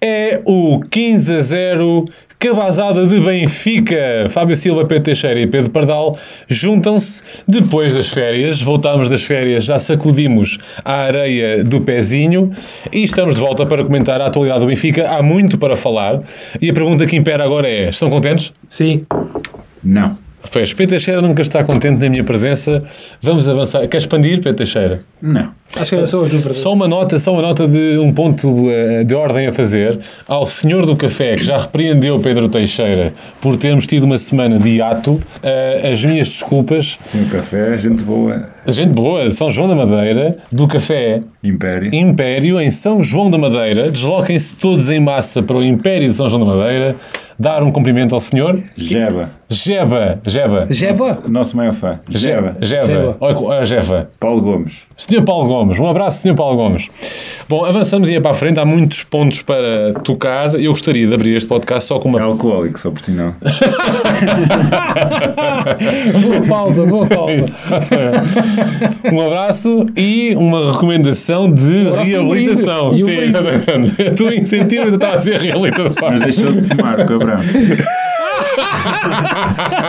É o 15 a 0 cabazada de Benfica. Fábio Silva, Pedro Teixeira e Pedro Pardal juntam-se depois das férias. Voltámos das férias, já sacudimos a areia do pezinho e estamos de volta para comentar a atualidade do Benfica. Há muito para falar e a pergunta que impera agora é: estão contentes? Sim. Não. Pois, Pedro Teixeira nunca está contente na minha presença. Vamos avançar. Quer expandir, Pedro Teixeira? Não. Acho que era só a tua presença. Só uma nota, só uma nota de um ponto eh, de ordem a fazer ao senhor do café que já repreendeu Pedro Teixeira por termos tido uma semana de hiato. eh, as minhas desculpas. Sim, o café, gente boa. Gente boa, São João da Madeira, do café Império. Império em São João da Madeira. Desloquem-se todos em massa para o Império de São João da Madeira. Dar um cumprimento ao senhor Jeba. Jeba. Jeba. Jeba? O nosso maior fã. Jeba. Jeba. Jeba. Jeba. Paulo Gomes. Senhor Paulo Gomes, um abraço, Senhor Paulo Gomes. Bom, avançamos e é para a frente, há muitos pontos para tocar. Eu gostaria de abrir este podcast só com É uma. alcoólico, só por sinal. boa pausa, boa pausa. um abraço e uma recomendação de um reabilitação. um Sim, exatamente. A tua incentiva está a ser reabilitação. Mas deixou de fumar, cabrão.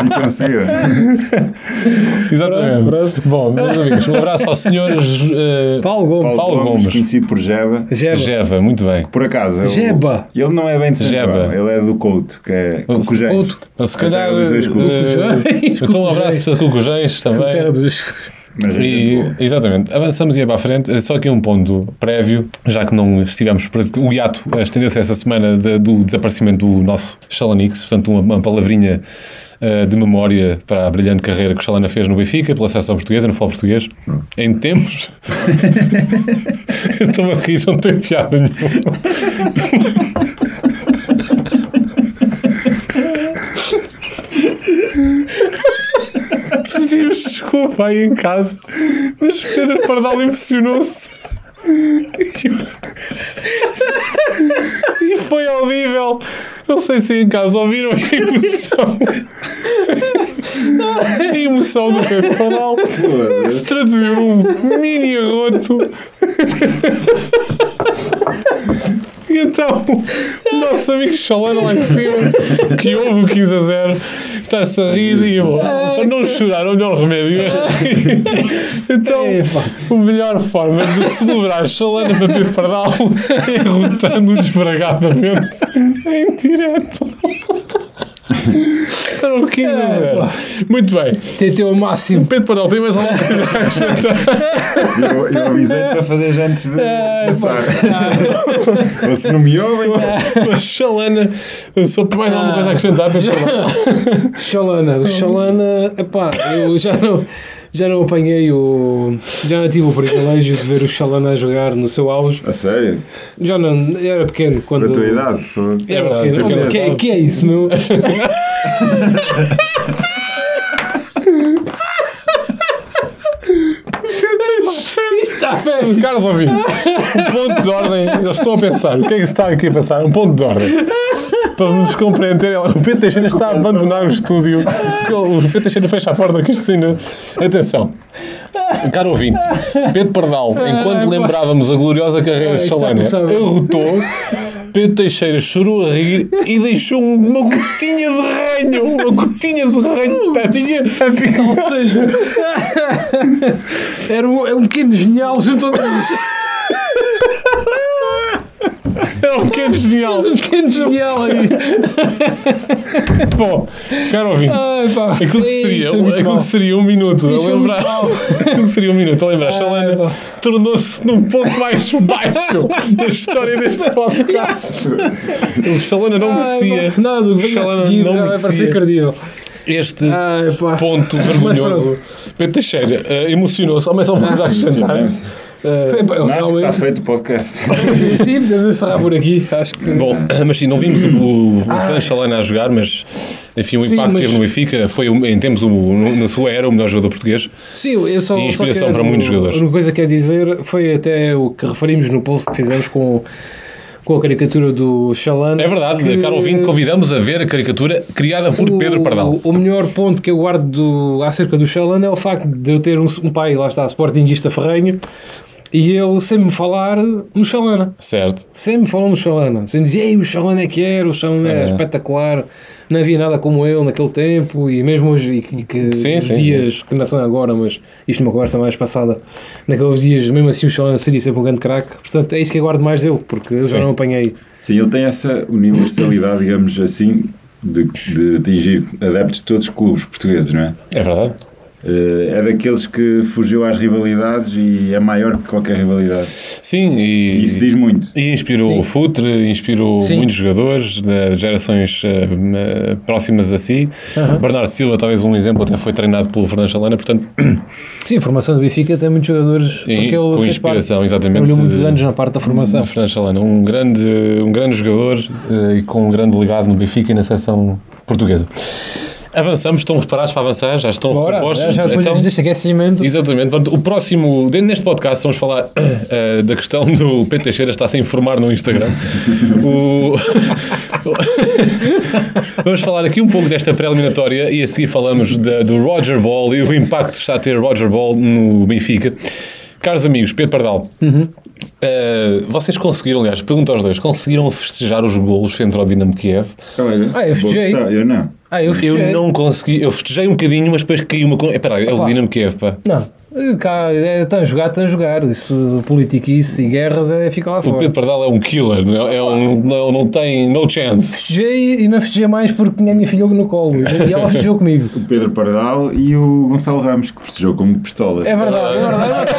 E conseguiu. Exatamente. Bom, meus amigos, um abraço ao senhor eh, Paulo Gomes. Paulo Gomes. conhecido por Jeba. Jeba. Jeva, muito bem. Por acaso. o- Jeba. Ele não é bem de Jeba. Ele é do Couto, que é Cucujéis. Couto. Se calhar. Então, um abraço para Cucujéis também. Terra dos... Mas é E, boa. exatamente, avançamos e é para a frente. Só aqui um ponto prévio, já que não estivemos. presente- O hiato estendeu-se essa semana de- do desaparecimento do nosso Chalanix, portanto, uma, uma palavrinha eh, de memória para a brilhante carreira que o Chalana fez no Benfica, pela seleção portuguesa, no futebol português, em tempos. Estou-me a rir, não tem piada nenhuma. Pedimos desculpa aí em casa, mas Pedro Pardal emocionou-se. E foi audível. Não sei se em casa ouviram a emoção. A emoção do Pedro Pardal se traduziu num mini arroto. E então, o nosso amigo Chalana lá em cima, que ouve o 15 a 0, está-se a rir e eu, para não chorar, o melhor remédio é rir. Então, a melhor forma de celebrar Chalana para Pedro Pardal é rotando desbragadamente em direto. O 15 a 0. Muito bem. Tentei ao máximo. Pedro Pardal, tem mais alguma coisa a acrescentar? Eu, eu avisei para fazer antes de É, começar. Vocês não me ouvem? Mas Chalana, só para mais alguma coisa a acrescentar, Pedro Pardal? Xalana. O Xalana, epá, eu já não, já não apanhei o. Já não tive o privilégio de ver o Xalana a jogar no seu auge. A sério? Já não. Era pequeno quando. Da tua idade? foi- É Era verdade, pequeno. que que é isso, meu? Péssimo. Caros ouvintes, um ponto de ordem, eles estão a pensar, o que é que está aqui a passar? Um ponto de ordem. Para nos compreender, o Pedro Teixeira está a abandonar o estúdio. porque O Pedro Teixeira fecha a porta isto ainda. Atenção, caro ouvinte, Pedro Pardal, enquanto lembrávamos a gloriosa carreira de a Chalana, arrotou. Pedro Teixeira chorou a rir e deixou uma gotinha de ranho, uma gotinha de ranho pertinho a picar. Ou seja, era um, é um pequeno genial junto a Era um pequeno genial. um pequeno genial aí. Bom, caro ouvinte, Ai, pá. aquilo que Ei, seria, foi muito aquilo que seria um minuto a Isso lembrar, aquilo que seria um minuto a lembrar, Chalana tornou-se num ponto mais baixo da história deste podcast. O Chalana não merecia. Nada, venha a seguir não vai parecer cardíaco. este Ai, ponto vergonhoso. Pedro Teixeira eh, emocionou-se, há mais alguma coisa a Não, acho que está feito o podcast. Sim, podemos encerrar por aqui. Acho que. Bom, mas sim, não vimos o, o Chalana a jogar, mas enfim, o Sim, impacto que mas- teve no Benfica foi, o- em termos, o, na sua era, o melhor jogador português. Sim, eu só. E só inspiração quero- para muitos jogadores. Uma coisa que quero dizer foi até o que referimos no post que fizemos com, com a caricatura do Xalana. É verdade, que- caro ouvinte, convidamos a ver a caricatura criada por Pedro Pardal. O, o melhor ponto que eu guardo do, acerca do Xalana é o facto de eu ter um, um pai, lá está, sportinguista ferrenho, E ele sempre me falar no Chalana. Certo. Sempre me falou no Chalana. Sempre dizia, ei, o Chalana é que era, o Chalana é, É. espetacular. Não havia nada como ele naquele tempo e mesmo hoje, e, que- que Sim, os sim, dias, que não são agora, mas isto é uma conversa mais passada, naqueles dias, mesmo assim, o Chalana seria sempre um grande craque. Portanto, é isso que eu guardo mais dele, porque eu já Sim. não apanhei. Sim, ele tem essa universalidade, digamos assim, de, de atingir adeptos de todos os clubes portugueses, não é? É verdade. Eh, É daqueles que fugiu às rivalidades e é maior que qualquer rivalidade. Sim, e, E isso diz muito. e inspirou Sim. o Futre, inspirou Sim. muitos jogadores de gerações eh, próximas a si. Aham. Bernardo Silva, talvez um exemplo, até foi treinado pelo Fernando Chalana, portanto, Sim, a formação do Benfica tem muitos jogadores E porque ele com inspiração, parte, exatamente. Trabalhou muitos anos na parte da formação. Fernando Chalana, um grande, um grande jogador eh, e com um grande legado no Benfica e na seleção portuguesa. Avançamos, estão preparados para avançar? Já estão Bora, repostos? já, já depois Então, deste aquecimento. Exatamente. Portanto, o próximo, dentro neste podcast, vamos falar eh, da questão do Pedro Teixeira está a se informar no Instagram. O- vamos falar aqui um pouco desta pré-eliminatória e a seguir falamos da- do Roger Ball e o impacto que está a ter Roger Ball no Benfica. Caros amigos, Pedro Pardal, eh, vocês conseguiram, aliás, pergunto aos dois, conseguiram festejar os golos frente ao Dinamo Kiev? Ah, eu festejei. Eu não. Ah, eu, Eu não consegui, eu festejei um bocadinho, mas depois caiu uma. Espera, é o. Dinamo Kiev, pá. Não, cá, é, estão a jogar, estão a jogar. Isso, politiquice e guerras é ficar lá O fora. Pedro Pardal é um killer, não, é um, não, não tem no chance. Festejei e não festejei mais porque tinha a minha filha no colo e ela festejou comigo. O Pedro Pardal e o Gonçalo Ramos, que festejou como pistola. É verdade, é verdade.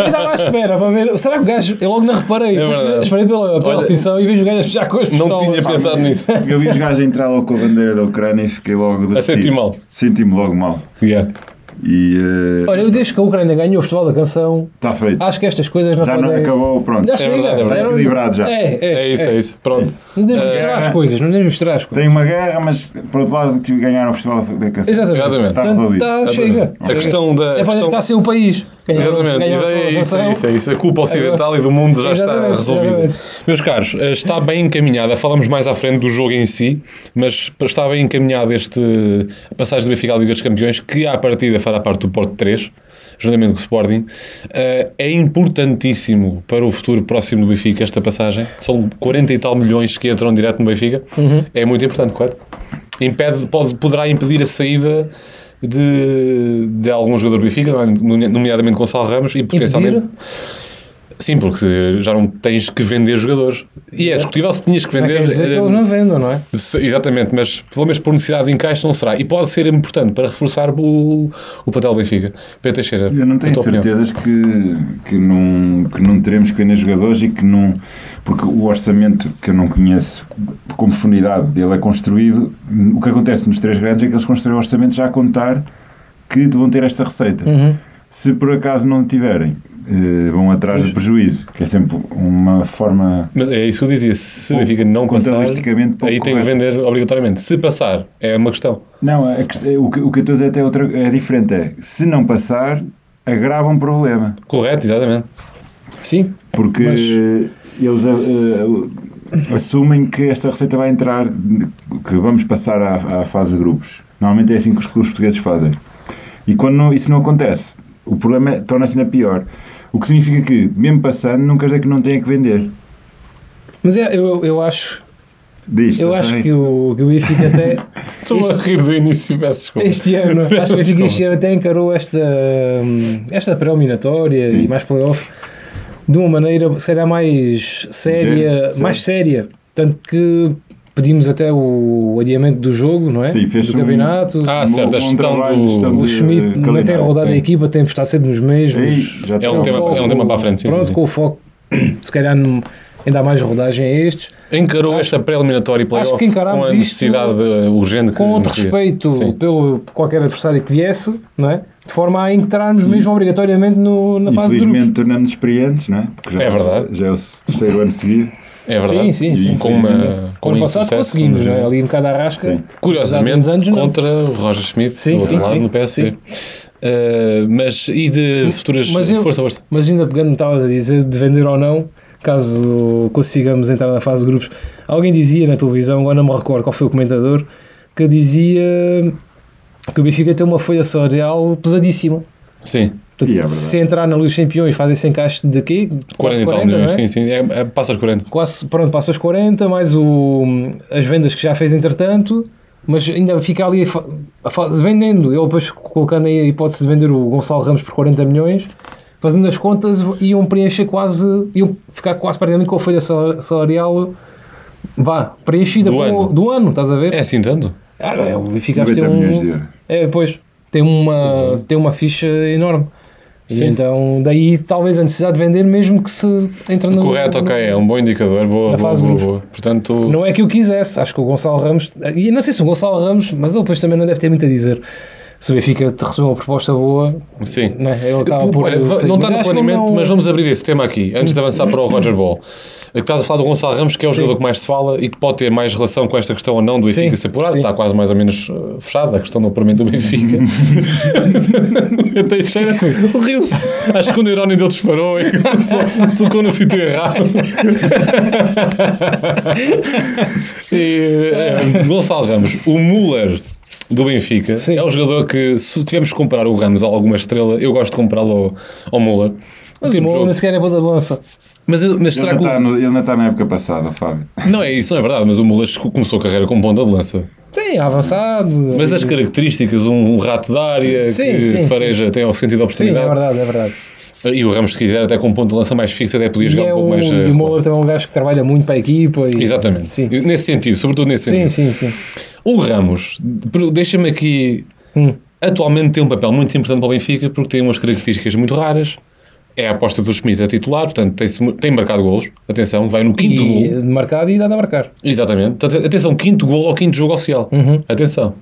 Eu estava à espera para ver. Será que o gajo. Eu logo não reparei. É. Esperei pela, pela Olha, e vejo o gajo já com as Não pistolas. tinha Pá, pensado nisso. Eu vi os gajos entrar logo com a bandeira da Ucrânia e fiquei logo A sentir mal. Senti-me logo mal. Yeah. E eh, Olha, eu desde que a Ucrânia ganhou o Festival da Canção, está feito. acho que estas coisas não já não podem. acabou, pronto. Já chega. verdade, é verdade. Era- Está equilibrado já. É, é, É isso, é, isso. Pronto. Não devemos misturar as coisas, não devemos misturar as coisas. Tem uma guerra, mas por outro lado tive ganhar o Festival da Canção. Exatamente. Exatamente. Está resolvido. tá, chega. A questão da. É para questão- ficar sem o país. Ganhar- Exatamente, ganhar isso, a é isso, é isso, é isso. A culpa ocidental e do mundo já está Exatamente, resolvida. exatamente. Meus caros, eh, está bem encaminhada. Falamos mais à frente do jogo em si, mas está bem encaminhado este a passagem do Benfica à Liga dos Campeões, que à partida fará parte do Porto 3, juntamente com o Sporting. Eh, É importantíssimo para o futuro próximo do Benfica esta passagem. São 40 e tal milhões que entram direto no Benfica. Uhum. É muito importante, correto? Impede, pode, poderá impedir a saída de, de algum jogador do Benfica, nomeadamente Gonçalo Ramos, e potencialmente. Impedir? Sim, porque já não tens que vender jogadores. E é discutível se tinhas que Não vender. quer dizer que eh, eles não vendam, não é? se- Exatamente, mas pelo menos por necessidade de encaixe não será. E pode ser importante para reforçar o, o papel do Benfica. Pedro Teixeira, Eu não tenho opinião. certezas que, que, não, que não teremos que vender jogadores e que não. Porque o orçamento que eu não conheço com profundidade dele é construído. O que acontece nos três grandes é que eles constroem o orçamento já a contar que vão ter esta receita. Uhum. Se por acaso não tiverem, eh, vão atrás do prejuízo, que é sempre uma forma. Mas é isso que eu dizia. Se o Benfica não passar, aí tem que correto. vender obrigatoriamente. Se passar, é uma questão. Não, a o, que, o que eu estou a dizer até é, outra, é diferente. É, se não passar, agrava um problema. Correto, exatamente. Sim. Porque Mas- eles eh, eh, assumem que esta receita vai entrar, que vamos passar à, à fase de grupos. Normalmente é assim que os clubes portugueses fazem. E quando não- isso não acontece, o problema é- torna-se ainda pior. O que significa que, mesmo passando, não quer dizer que não tenha que vender. Mas é, eu, eu acho, Diz, eu estás acho que o, que o Benfica até Estou a rir do início, peço desculpa. este ano, acho que o Benfica este ano até encarou esta, hum, esta pré-eliminatória e mais playoff de uma maneira, se calhar, mais séria, Sim, mais sim. séria. Tanto que pedimos até o adiamento do jogo, não é? Sim, fez do um- campeonato. Ah, certo, a gestão do- gestão O Schmidt não tem rodado a sim. equipa, tem que estar sempre nos mesmos. Ei, já É um tema- foco- é um tema para a frente, sim, Pronto, sim, sim. com o foco, se calhar não- ainda há mais rodagem a estes. Encarou esta pré-eliminatória e playoff acho que encarámos com a isto necessidade eh, urgente que com respeito Sim. pelo qualquer adversário que viesse, não é? De forma a entrarmos mesmo obrigatoriamente no, na fase de grupos. Infelizmente tornamos experientes, não é? Já, É verdade. Já é o terceiro ano seguido. É verdade. Sim, sim, sim. E com uma com ano um passado conseguimos, é? ali um bocado à rasca. Sim. Curiosamente, anos, não. contra o Roger Schmidt, Sim, do outro sim, lado, sim. no PSV. Uh, mas e de futuras. Mas eu- força, força. Mas ainda pegando, estavas a dizer de vender ou não, caso consigamos entrar na fase de grupos. Alguém dizia na televisão, agora não me recordo qual foi o comentador, que dizia que o Benfica tem uma folha salarial pesadíssima. Sim. É. Se entrar na Liga dos Campeões, faz esse encaixe de quê? 40 Quase e tal 40, milhões, não é? sim, sim. É, é, passa aos 40. Quase, pronto, passa os 40, mais o, as vendas que já fez entretanto, mas ainda fica ali a a vendendo. Ele depois colocando aí a hipótese de vender o Gonçalo Ramos por 40 milhões, fazendo as contas, iam preencher quase, iam ficar quase praticamente com a folha sal- salarial vá, preenchida Do ano. do ano, estás a ver? É assim tanto? Ah, é, o Benfica deve 90 ter milhões de um. É, pois, tem uma, tem uma ficha enorme. E Sim. então, daí talvez a necessidade de vender, mesmo que se entre no. Correto, ok, é um bom indicador. Boa, boa, boa, boa. Portanto, Não é que eu quisesse, acho que o Gonçalo Ramos, e não sei se o Gonçalo Ramos, mas ele depois também não deve ter muito a dizer. Se o Benfica te recebeu uma proposta boa, sim. né, ele acaba por. Olha, sei, não está no planeamento, não- mas vamos abrir esse tema aqui, antes de avançar para o Roger Ball. Que estás a falar do Gonçalo Ramos, que é o Sim. jogador que mais se fala e que pode ter mais relação com esta questão ou não do Benfica ser apurado. sim. Está quase mais ou menos uh, fechada a questão do apuramento do Benfica. Eu tenho cheira, riu-se. Acho que o irónio dele disparou e tocou no sítio errado. E, é, Gonçalo Ramos, o Müller do Benfica, Sim. é um jogador que, se tivermos que comparar o Ramos a alguma estrela, eu gosto de compará-lo ao, ao Müller. Mas o jogo- nem sequer é ponta de lança. mas, mas Ele que está no- ele ainda está na época passada, Fábio. Não é isso, não é verdade, mas o Müller começou a carreira como ponta de lança. Sim, avançado. Mas as características, um, um rato da área Sim, que sim, fareja, tem o sentido de Sim, é oportunidade. verdade, é verdade. e o Ramos, se quiser, até com ponto de lança mais fixo, até podia E, jogar é um pouco um, mais. e eh, o Moura também é um gajo que trabalha muito para a equipa. E, Exatamente. Sim, E Nesse sentido, sobretudo nesse sim, sentido. sim. sim. O Ramos, deixa-me aqui, Hum. atualmente tem um papel muito importante para o Benfica porque tem umas características muito raras. É a aposta do Schmidt a titular, portanto tem, tem marcado golos. Atenção, vai no quinto E gol. marcado e dado a marcar. Exatamente. Atenção, quinto gol ao quinto jogo oficial. Uhum. Atenção.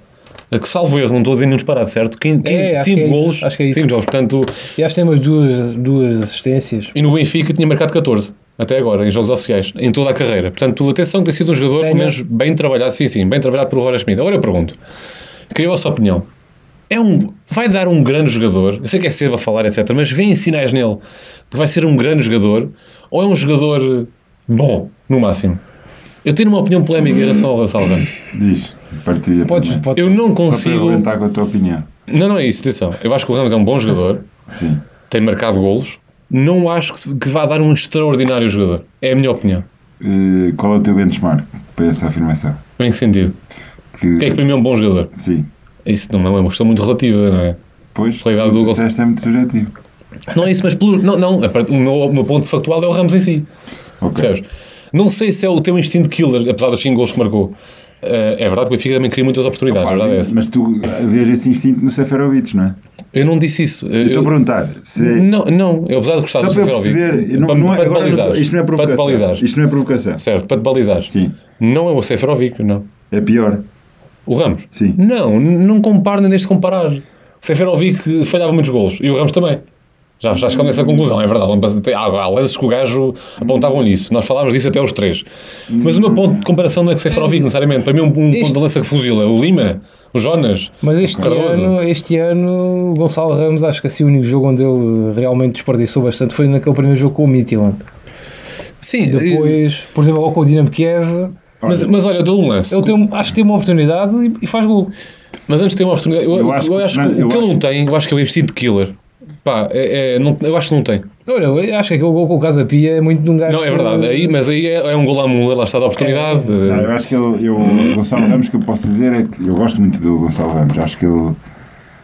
A que salvo erro, não estou a dizer nenhum disparado, certo? Quin- quin- É, acho cinco que é golos, acho que é isso. cinco jogos. Portanto, E acho que tem umas duas, duas assistências. e no Benfica tinha marcado 14, até agora, em jogos oficiais, em toda a carreira. Portanto, atenção, tem sido um jogador, Sério? pelo menos, bem trabalhado, sim, sim, bem trabalhado por Roger Schmidt. Agora eu pergunto, queria a vossa opinião. É um, vai dar um grande jogador, eu sei que é cedo a falar, etc., mas vêem sinais nele que vai ser um grande jogador, ou é um jogador bom, no máximo? Eu tenho uma opinião polémica em relação ao Ramos. Diz, partilha. Podes, podes. Eu não Só para consigo... aguentar com a tua opinião. Não, não é isso, atenção. Eu acho que o Ramos é um bom jogador, Sim. tem marcado golos. Não acho que, vá dar um extraordinário jogador. É a minha opinião. Eh, qual é o teu benchmark para essa afirmação? Em que sentido? Que, O que é que para mim é um bom jogador? Sim. Isso não é uma questão muito relativa, não é? Pois, Pela idade tu do disseste é muito subjetivo. Não é isso, mas pelo, não, não, o meu, o meu ponto factual é o Ramos em si. Ok. Percebes? Não sei se é o teu instinto killer, apesar dos 5 gols que marcou. Eh, é verdade que o Benfica também cria muitas oportunidades, é. Mas tu vês esse instinto no Seferovic, não é? Eu não disse isso. Eu estou a perguntar. Se... Não, não, eu apesar de gostar Só do para Seferovic, perceber, não, para, não é, para não balizar, isto não é para provocação. balizar, Isto não é provocação. certo, para te balizar. Sim. Não é o Seferovic, não. É pior. O Ramos? Sim. Não, não comparo nem deixe de comparar. O Seferovic falhava muitos golos e o Ramos também. Já, já chegamos a essa conclusão, é verdade. Há, há lances que o gajo apontavam nisso. Nós falámos disso até os três. Mas o meu ponto de comparação não é com o Seferovic, necessariamente. Para mim, um, um ponto de lança que fuzila. O Lima, o Jonas. Mas este Cardoso. ano, este ano, o Gonçalo Ramos, acho que assim, o único jogo onde ele realmente desperdiçou bastante foi naquele primeiro jogo com o Midtjylland. Sim, Depois, por exemplo, ou com o Dinamo Kiev, mas, mas olha, eu dou um lance. ele tem, acho que tem uma oportunidade e, e faz gol. Mas antes de ter uma oportunidade, eu, Eu eu acho acho, que- que, não, eu o que ele acho- não tem, eu acho que é o instinto killer. Pá, é, é- não, eu acho que não tem. Olha, eu acho que aquele gol com o Casa Pia é muito de um gajo. Não, é verdade. Aí, mas aí é, é um gol à mula, lá está a oportunidade. Não, eu acho que eu, eu, o Gonçalo Ramos, que eu posso dizer é que eu gosto muito do Gonçalo Ramos. Acho que ele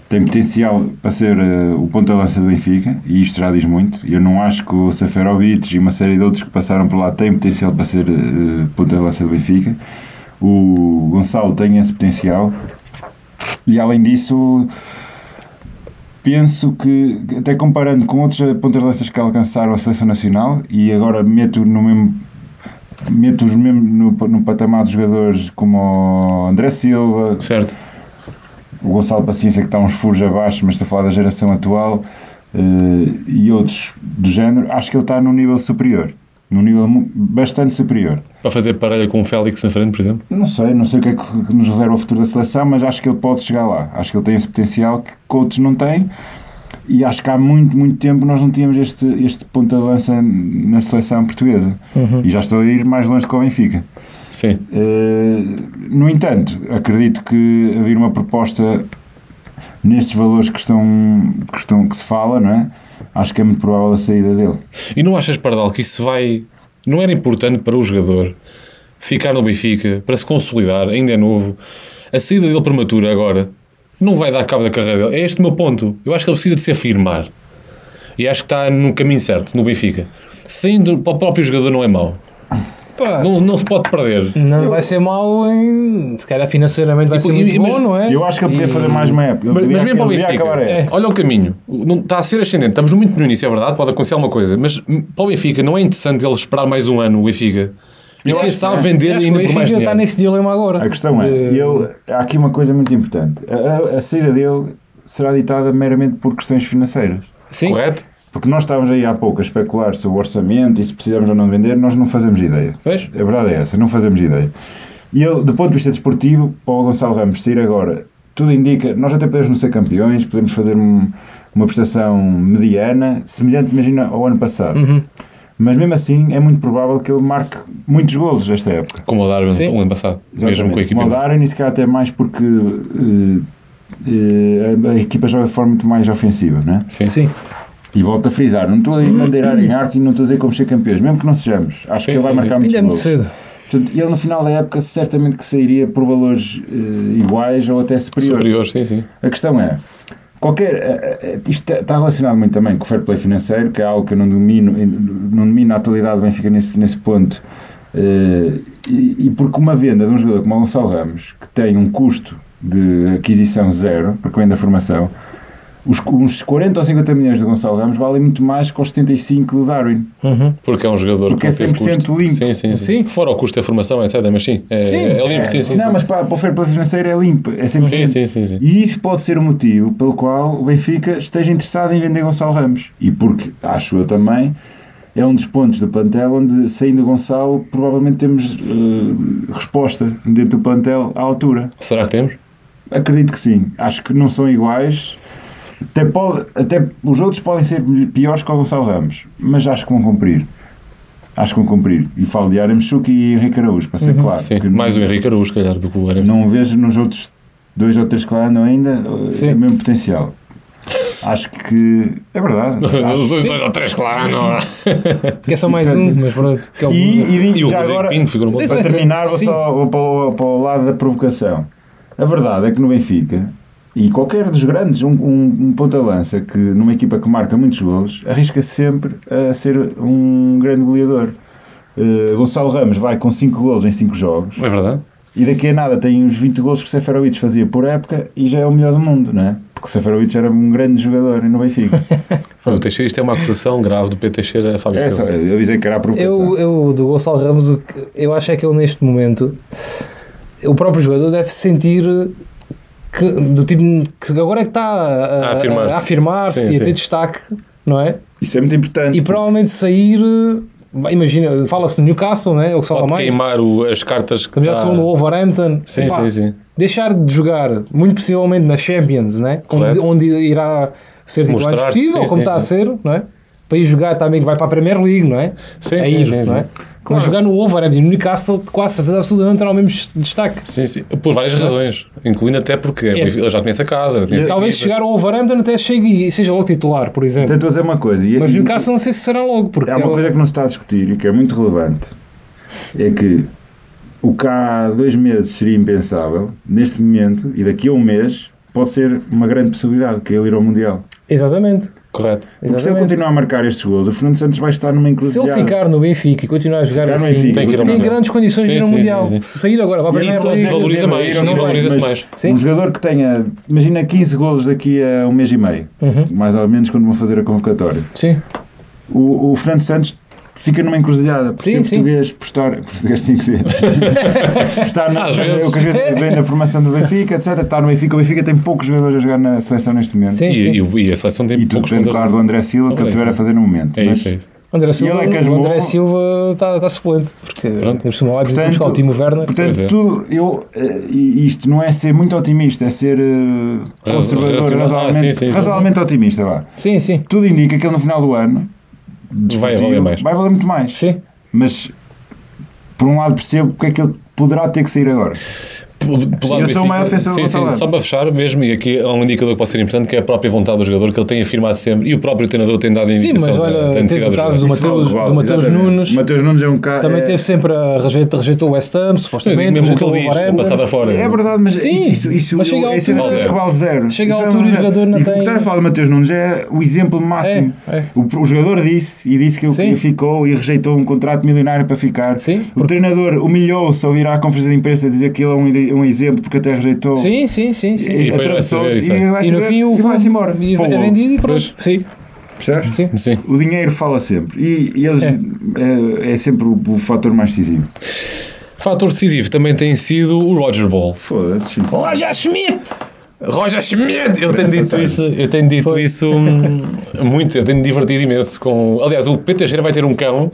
tem potencial para ser eh, o ponta-lança do Benfica, e isto já diz muito. Eu não acho que o Seferovic e uma série de outros que passaram por lá têm potencial para ser eh, ponta-lança do Benfica. O Gonçalo tem esse potencial, e além disso. Penso que, até comparando com outros pontas-lanças que alcançaram a seleção nacional, e agora meto no mesmo meto-os mesmo no, no patamar de jogadores como o André Silva, Certo. o Gonçalo Paciência que está uns furos abaixo, mas estou a falar da geração atual eh, e outros do género, acho que ele está num nível superior, num nível bastante superior. Para fazer parelha com o Félix na frente, por exemplo. Não sei, não sei o que é que nos reserva o futuro da seleção, mas acho que ele pode chegar lá. Acho que ele tem esse potencial que outros não têm. E acho que há muito, muito tempo nós não tínhamos este, este ponta de lança na seleção portuguesa. E já estou a ir mais longe que o Benfica. Sim. Eh, no entanto, acredito que haver uma proposta nestes valores que estão, que estão que se fala, não é? Acho que é muito provável a saída dele. E não achas, Pardal, que isso vai. Não era importante para o jogador ficar no Benfica, para se consolidar, ainda é novo. A saída dele prematura agora não vai dar cabo da carreira dele. É este o meu ponto. Eu acho que ele precisa de se afirmar. E acho que está no caminho certo, no Benfica. Saindo para o próprio jogador não é mau. Pá, Não, não se pode perder. não vai ser mau em. Se calhar financeiramente vai E- ser e- muito mas- bom, não é? Eu acho que ele podia E- fazer mais uma época. Mas, mas mesmo para o Benfica, é, olha o caminho. Não, está a ser ascendente. Estamos muito no início, é verdade. Pode acontecer alguma coisa. Mas hum, para o Benfica não é interessante ele esperar mais um ano, o Benfica. E Eu quem que sabe é. vender que ainda o por mais dinheiro. está nesse dilema agora. A questão é, De- ele, há aqui uma coisa muito importante. A, a- a saída dele será ditada meramente por questões financeiras. Sim, Correto? Porque nós estávamos aí há pouco a especular sobre o orçamento e se precisamos ou não vender, nós não fazemos ideia. Pois. A verdade é essa, não fazemos ideia. E ele, do ponto de vista desportivo, para o Gonçalo Ramos sair agora, tudo indica, nós até podemos não ser campeões, podemos fazer um- uma prestação mediana, semelhante, imagina, ao ano passado. Uhum. Mas mesmo assim, é muito provável que ele marque muitos golos esta época. Como o Darwin Sim. o ano passado. Mesmo Exatamente. com a equipa. Como o Darwin, e se calhar até mais porque eh, eh, a, a equipa joga de forma muito mais ofensiva, né? Sim. Sim. E volto a frisar, não estou a bandeirar em arco e não estou a dizer como ser campeões, mesmo que não sejamos. Acho Sim, que ele vai marcar sim. é muito golos. cedo. Portanto, ele no final da época certamente que sairia por valores eh, iguais ou até superiores. Superior, sim, sim. A questão é, qualquer, eh, isto está relacionado muito também com o fair play financeiro, que é algo que eu não domino, não domino a atualidade do Benfica nesse, nesse ponto. Eh, e, e porque uma venda de um jogador como o Gonçalo Ramos, que tem um custo de aquisição zero, porque vem da formação, os, uns 40 ou 50 milhões do Gonçalo Ramos valem muito mais que os 75 do Darwin. Uhum. Porque é um jogador Porque que é teve 100% custo. limpo. Sim, sim, sim, Sim. Fora o custo da formação, etc. Mas sim, é, Sim. é limpo, É, sim, sim. não, sim. mas para, para o fair play financeiro é limpo, é 100%. Sim, sim, sim, sim. E isso pode ser o motivo pelo qual o Benfica esteja interessado em vender Gonçalo Ramos. E porque, acho eu também, é um dos pontos do plantel onde, saindo o Gonçalo, provavelmente temos eh, resposta dentro do plantel à altura. Será que temos? Acredito que sim. Acho que não são iguais. Até, pode, até os outros podem ser piores que o Gonçalo Ramos, mas acho que vão cumprir. Acho que vão cumprir. E falo de Aramchuk e Henrique Araújo, para ser claro. Sim. Mais o Henrique Araújo, se calhar, do que o não vejo nos outros dois ou três que lá andam ainda eh, Sim. o mesmo potencial. Acho que é verdade. Os dois, dois ou três, claro, não. Que é só mais um, mas pronto. Que é o E, e, E o já agora, Pinto ficou para terminar, vou só vou para, o, para o lado da provocação. A verdade é que no Benfica, e qualquer dos grandes, um, um, um ponta-lança que numa equipa que marca muitos golos, arrisca sempre a ser um grande goleador. Eh, Gonçalo Ramos vai com 5 golos em 5 jogos É verdade? e daqui a nada tem os 20 golos que o Seferovic fazia por época e já é o melhor do mundo, não é? Porque o Seferovic era um grande jogador no Benfica. O Teixeira, isto é uma acusação grave do P. Teixeira a Fábio é só, eu avisei que era a provocação. Eu, eu, do Gonçalo Ramos, o que eu acho é que ele neste momento, o próprio jogador deve sentir que, do tipo que agora é que está a, A afirmar-se. a afirmar-se Sim, e a ter destaque, não é? Isso é muito importante. E provavelmente sair, imagina, fala-se no Newcastle, não é? É o que se fala Pode mais. queimar o- as cartas que Também já se falou no Wolverhampton. Sim, Epá, sim, sim. Deixar de jogar, muito possivelmente na Champions, né? onde, onde irá ser titular sim, como sim, está a ser, não é? Para ir jogar também que vai para a Premier League, não é? Sim, a sim, ir, sim, não sim. É? Claro. Mas jogar no Wolverhampton e no Newcastle, quase certeza absoluta, terá o mesmo destaque. Sim, sim. Por várias razões. Incluindo até porque É. ele já conhece a casa. conhece a Talvez equipa. chegar ao Wolverhampton até chegue e seja logo titular, por exemplo. Tento dizer uma coisa. E, Mas no Newcastle não sei se será logo, porque Há uma é coisa que não se está a discutir e que é muito relevante. É que o que há dois meses seria impensável, neste momento, e daqui a um mês, pode ser uma grande possibilidade, que é ele ir ao Mundial. Exatamente. Correto. Porque se ele continuar a marcar estes gols, o Fernando Santos vai estar numa Se encruzilhada. ele ficar no Benfica e continuar a jogar assim, Benfica, tem que ir ao tem grandes condições de ir Sim, ao sim, Mundial. sim, sim. Se sair agora para a E League, se valoriza mais, não mas mais. Sim. Um jogador que tenha, imagina 15 golos daqui a um mês e meio, Uhum. mais ou menos quando vão fazer a convocatória. Sim. O, o Fernando Santos fica numa encruzilhada, por Sim, ser sim. português, por estar, português tinha que por estar na, o que vem da formação do Benfica, etc. Está no Benfica, o Benfica tem poucos jogadores a jogar na seleção neste momento. Sim, E, sim. e, e a seleção tem E tudo poucos depende, pontos. claro, do André Silva, que ele Olha, tiver a fazer no momento. É Mas, isso, é isso. André Silva, ele é que o André Silva está está suplente. Porque lá diz que Portanto- buscar o Timo Werner. Portanto, é. tudo, eu, eh, e isto não é ser muito otimista, é ser eh, conservador. Ah, razoavelmente, sim, sim, sim. razoavelmente otimista. Vá. Sim, sim. Tudo indica que ele no final do ano Vai valer mais. vai valer muito mais. Sim. Mas por um lado percebo é que ele poderá ter que sair agora. Pelo lado eu do sou o maior defensor do sim, sim, Só para fechar mesmo, e aqui há um indicador que pode ser importante, que é a própria vontade do jogador, que ele tem afirmado sempre, e o próprio treinador tem dado a Sim, indicação mas olha, necessidade o do caso do Mateus- vale, do Mateus. Nunes. O Mateus Nunes é um cara. Também é, teve sempre a rejeitar, rejeitou o West Ham, supostamente. Mesmo o que rejeitou ele diz, a Wolverhampton. passar para fora. É verdade, mas Sim, isso, isso, mas chega à isso é altura- das que vale zero. Chega à é altura e o jogador não E o que tem- está a falar de Mateus Nunes é o exemplo máximo. É, é. O, o jogador disse e disse que ele ficou e rejeitou um contrato milionário para ficar. Sim, O treinador humilhou-se ao ir à conferência de imprensa dizer que ele é um, um exemplo porque até rejeitou. Sim, sim, sim. sim. E atravessou-se isso, e, é. vai E no fim o e vai-se embora. e é vendido e pronto. Sim, Percebes? sim. Sim. O dinheiro fala sempre e, e eles É. é, é sempre o, o fator mais decisivo. Fator decisivo também tem sido o Roger Ball. Foda-se. Roger Schmidt! Roger Schmidt! Eu tenho dito isso, eu tenho dito Foi. isso hum, muito, eu tenho divertido imenso com. Aliás, o Teixeira vai ter um cão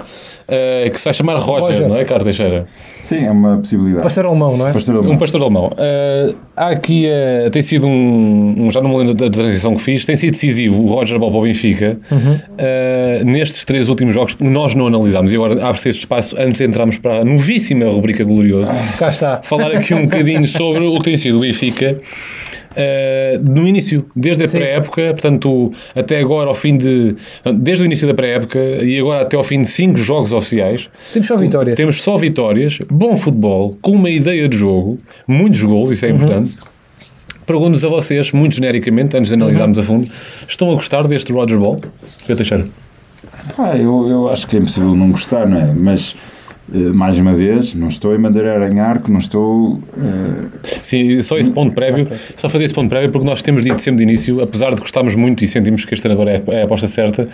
eh, que se vai chamar Roger, Roger. não é, Carlos Teixeira? Sim, é uma possibilidade. Pastor alemão, não é? Pastor alemão. Um pastor alemão. Eh, há aqui, eh, tem sido um, um- Já não me lembro da, transição que fiz, tem sido decisivo o Roger Ball para o Benfica eh, nestes três últimos jogos que nós não analisámos. E agora abre-se este espaço antes de entrarmos para a novíssima rubrica Glorioso. Cá está. falar aqui um bocadinho sobre o que tem sido o Benfica eh, no início, desde a pré-época, portanto, até agora ao fim de. Desde o início da pré-época e agora até ao fim de cinco jogos oficiais, Temos só vitórias. temos só vitórias, bom futebol, com uma ideia de jogo, muitos gols, isso é importante. Pergunto-vos a vocês, muito genericamente, antes de analisarmos a fundo, estão a gostar deste Roger Ball? Pedro Teixeira. Ah, eu, eu acho que é impossível não gostar, não é? Mas, eh, mais uma vez, não estou em madeira em arco, não estou. eh, Sim, só esse ponto prévio, só fazer esse ponto prévio porque nós temos dito sempre de início, apesar de gostarmos muito e sentimos que este treinador é, é a aposta certa,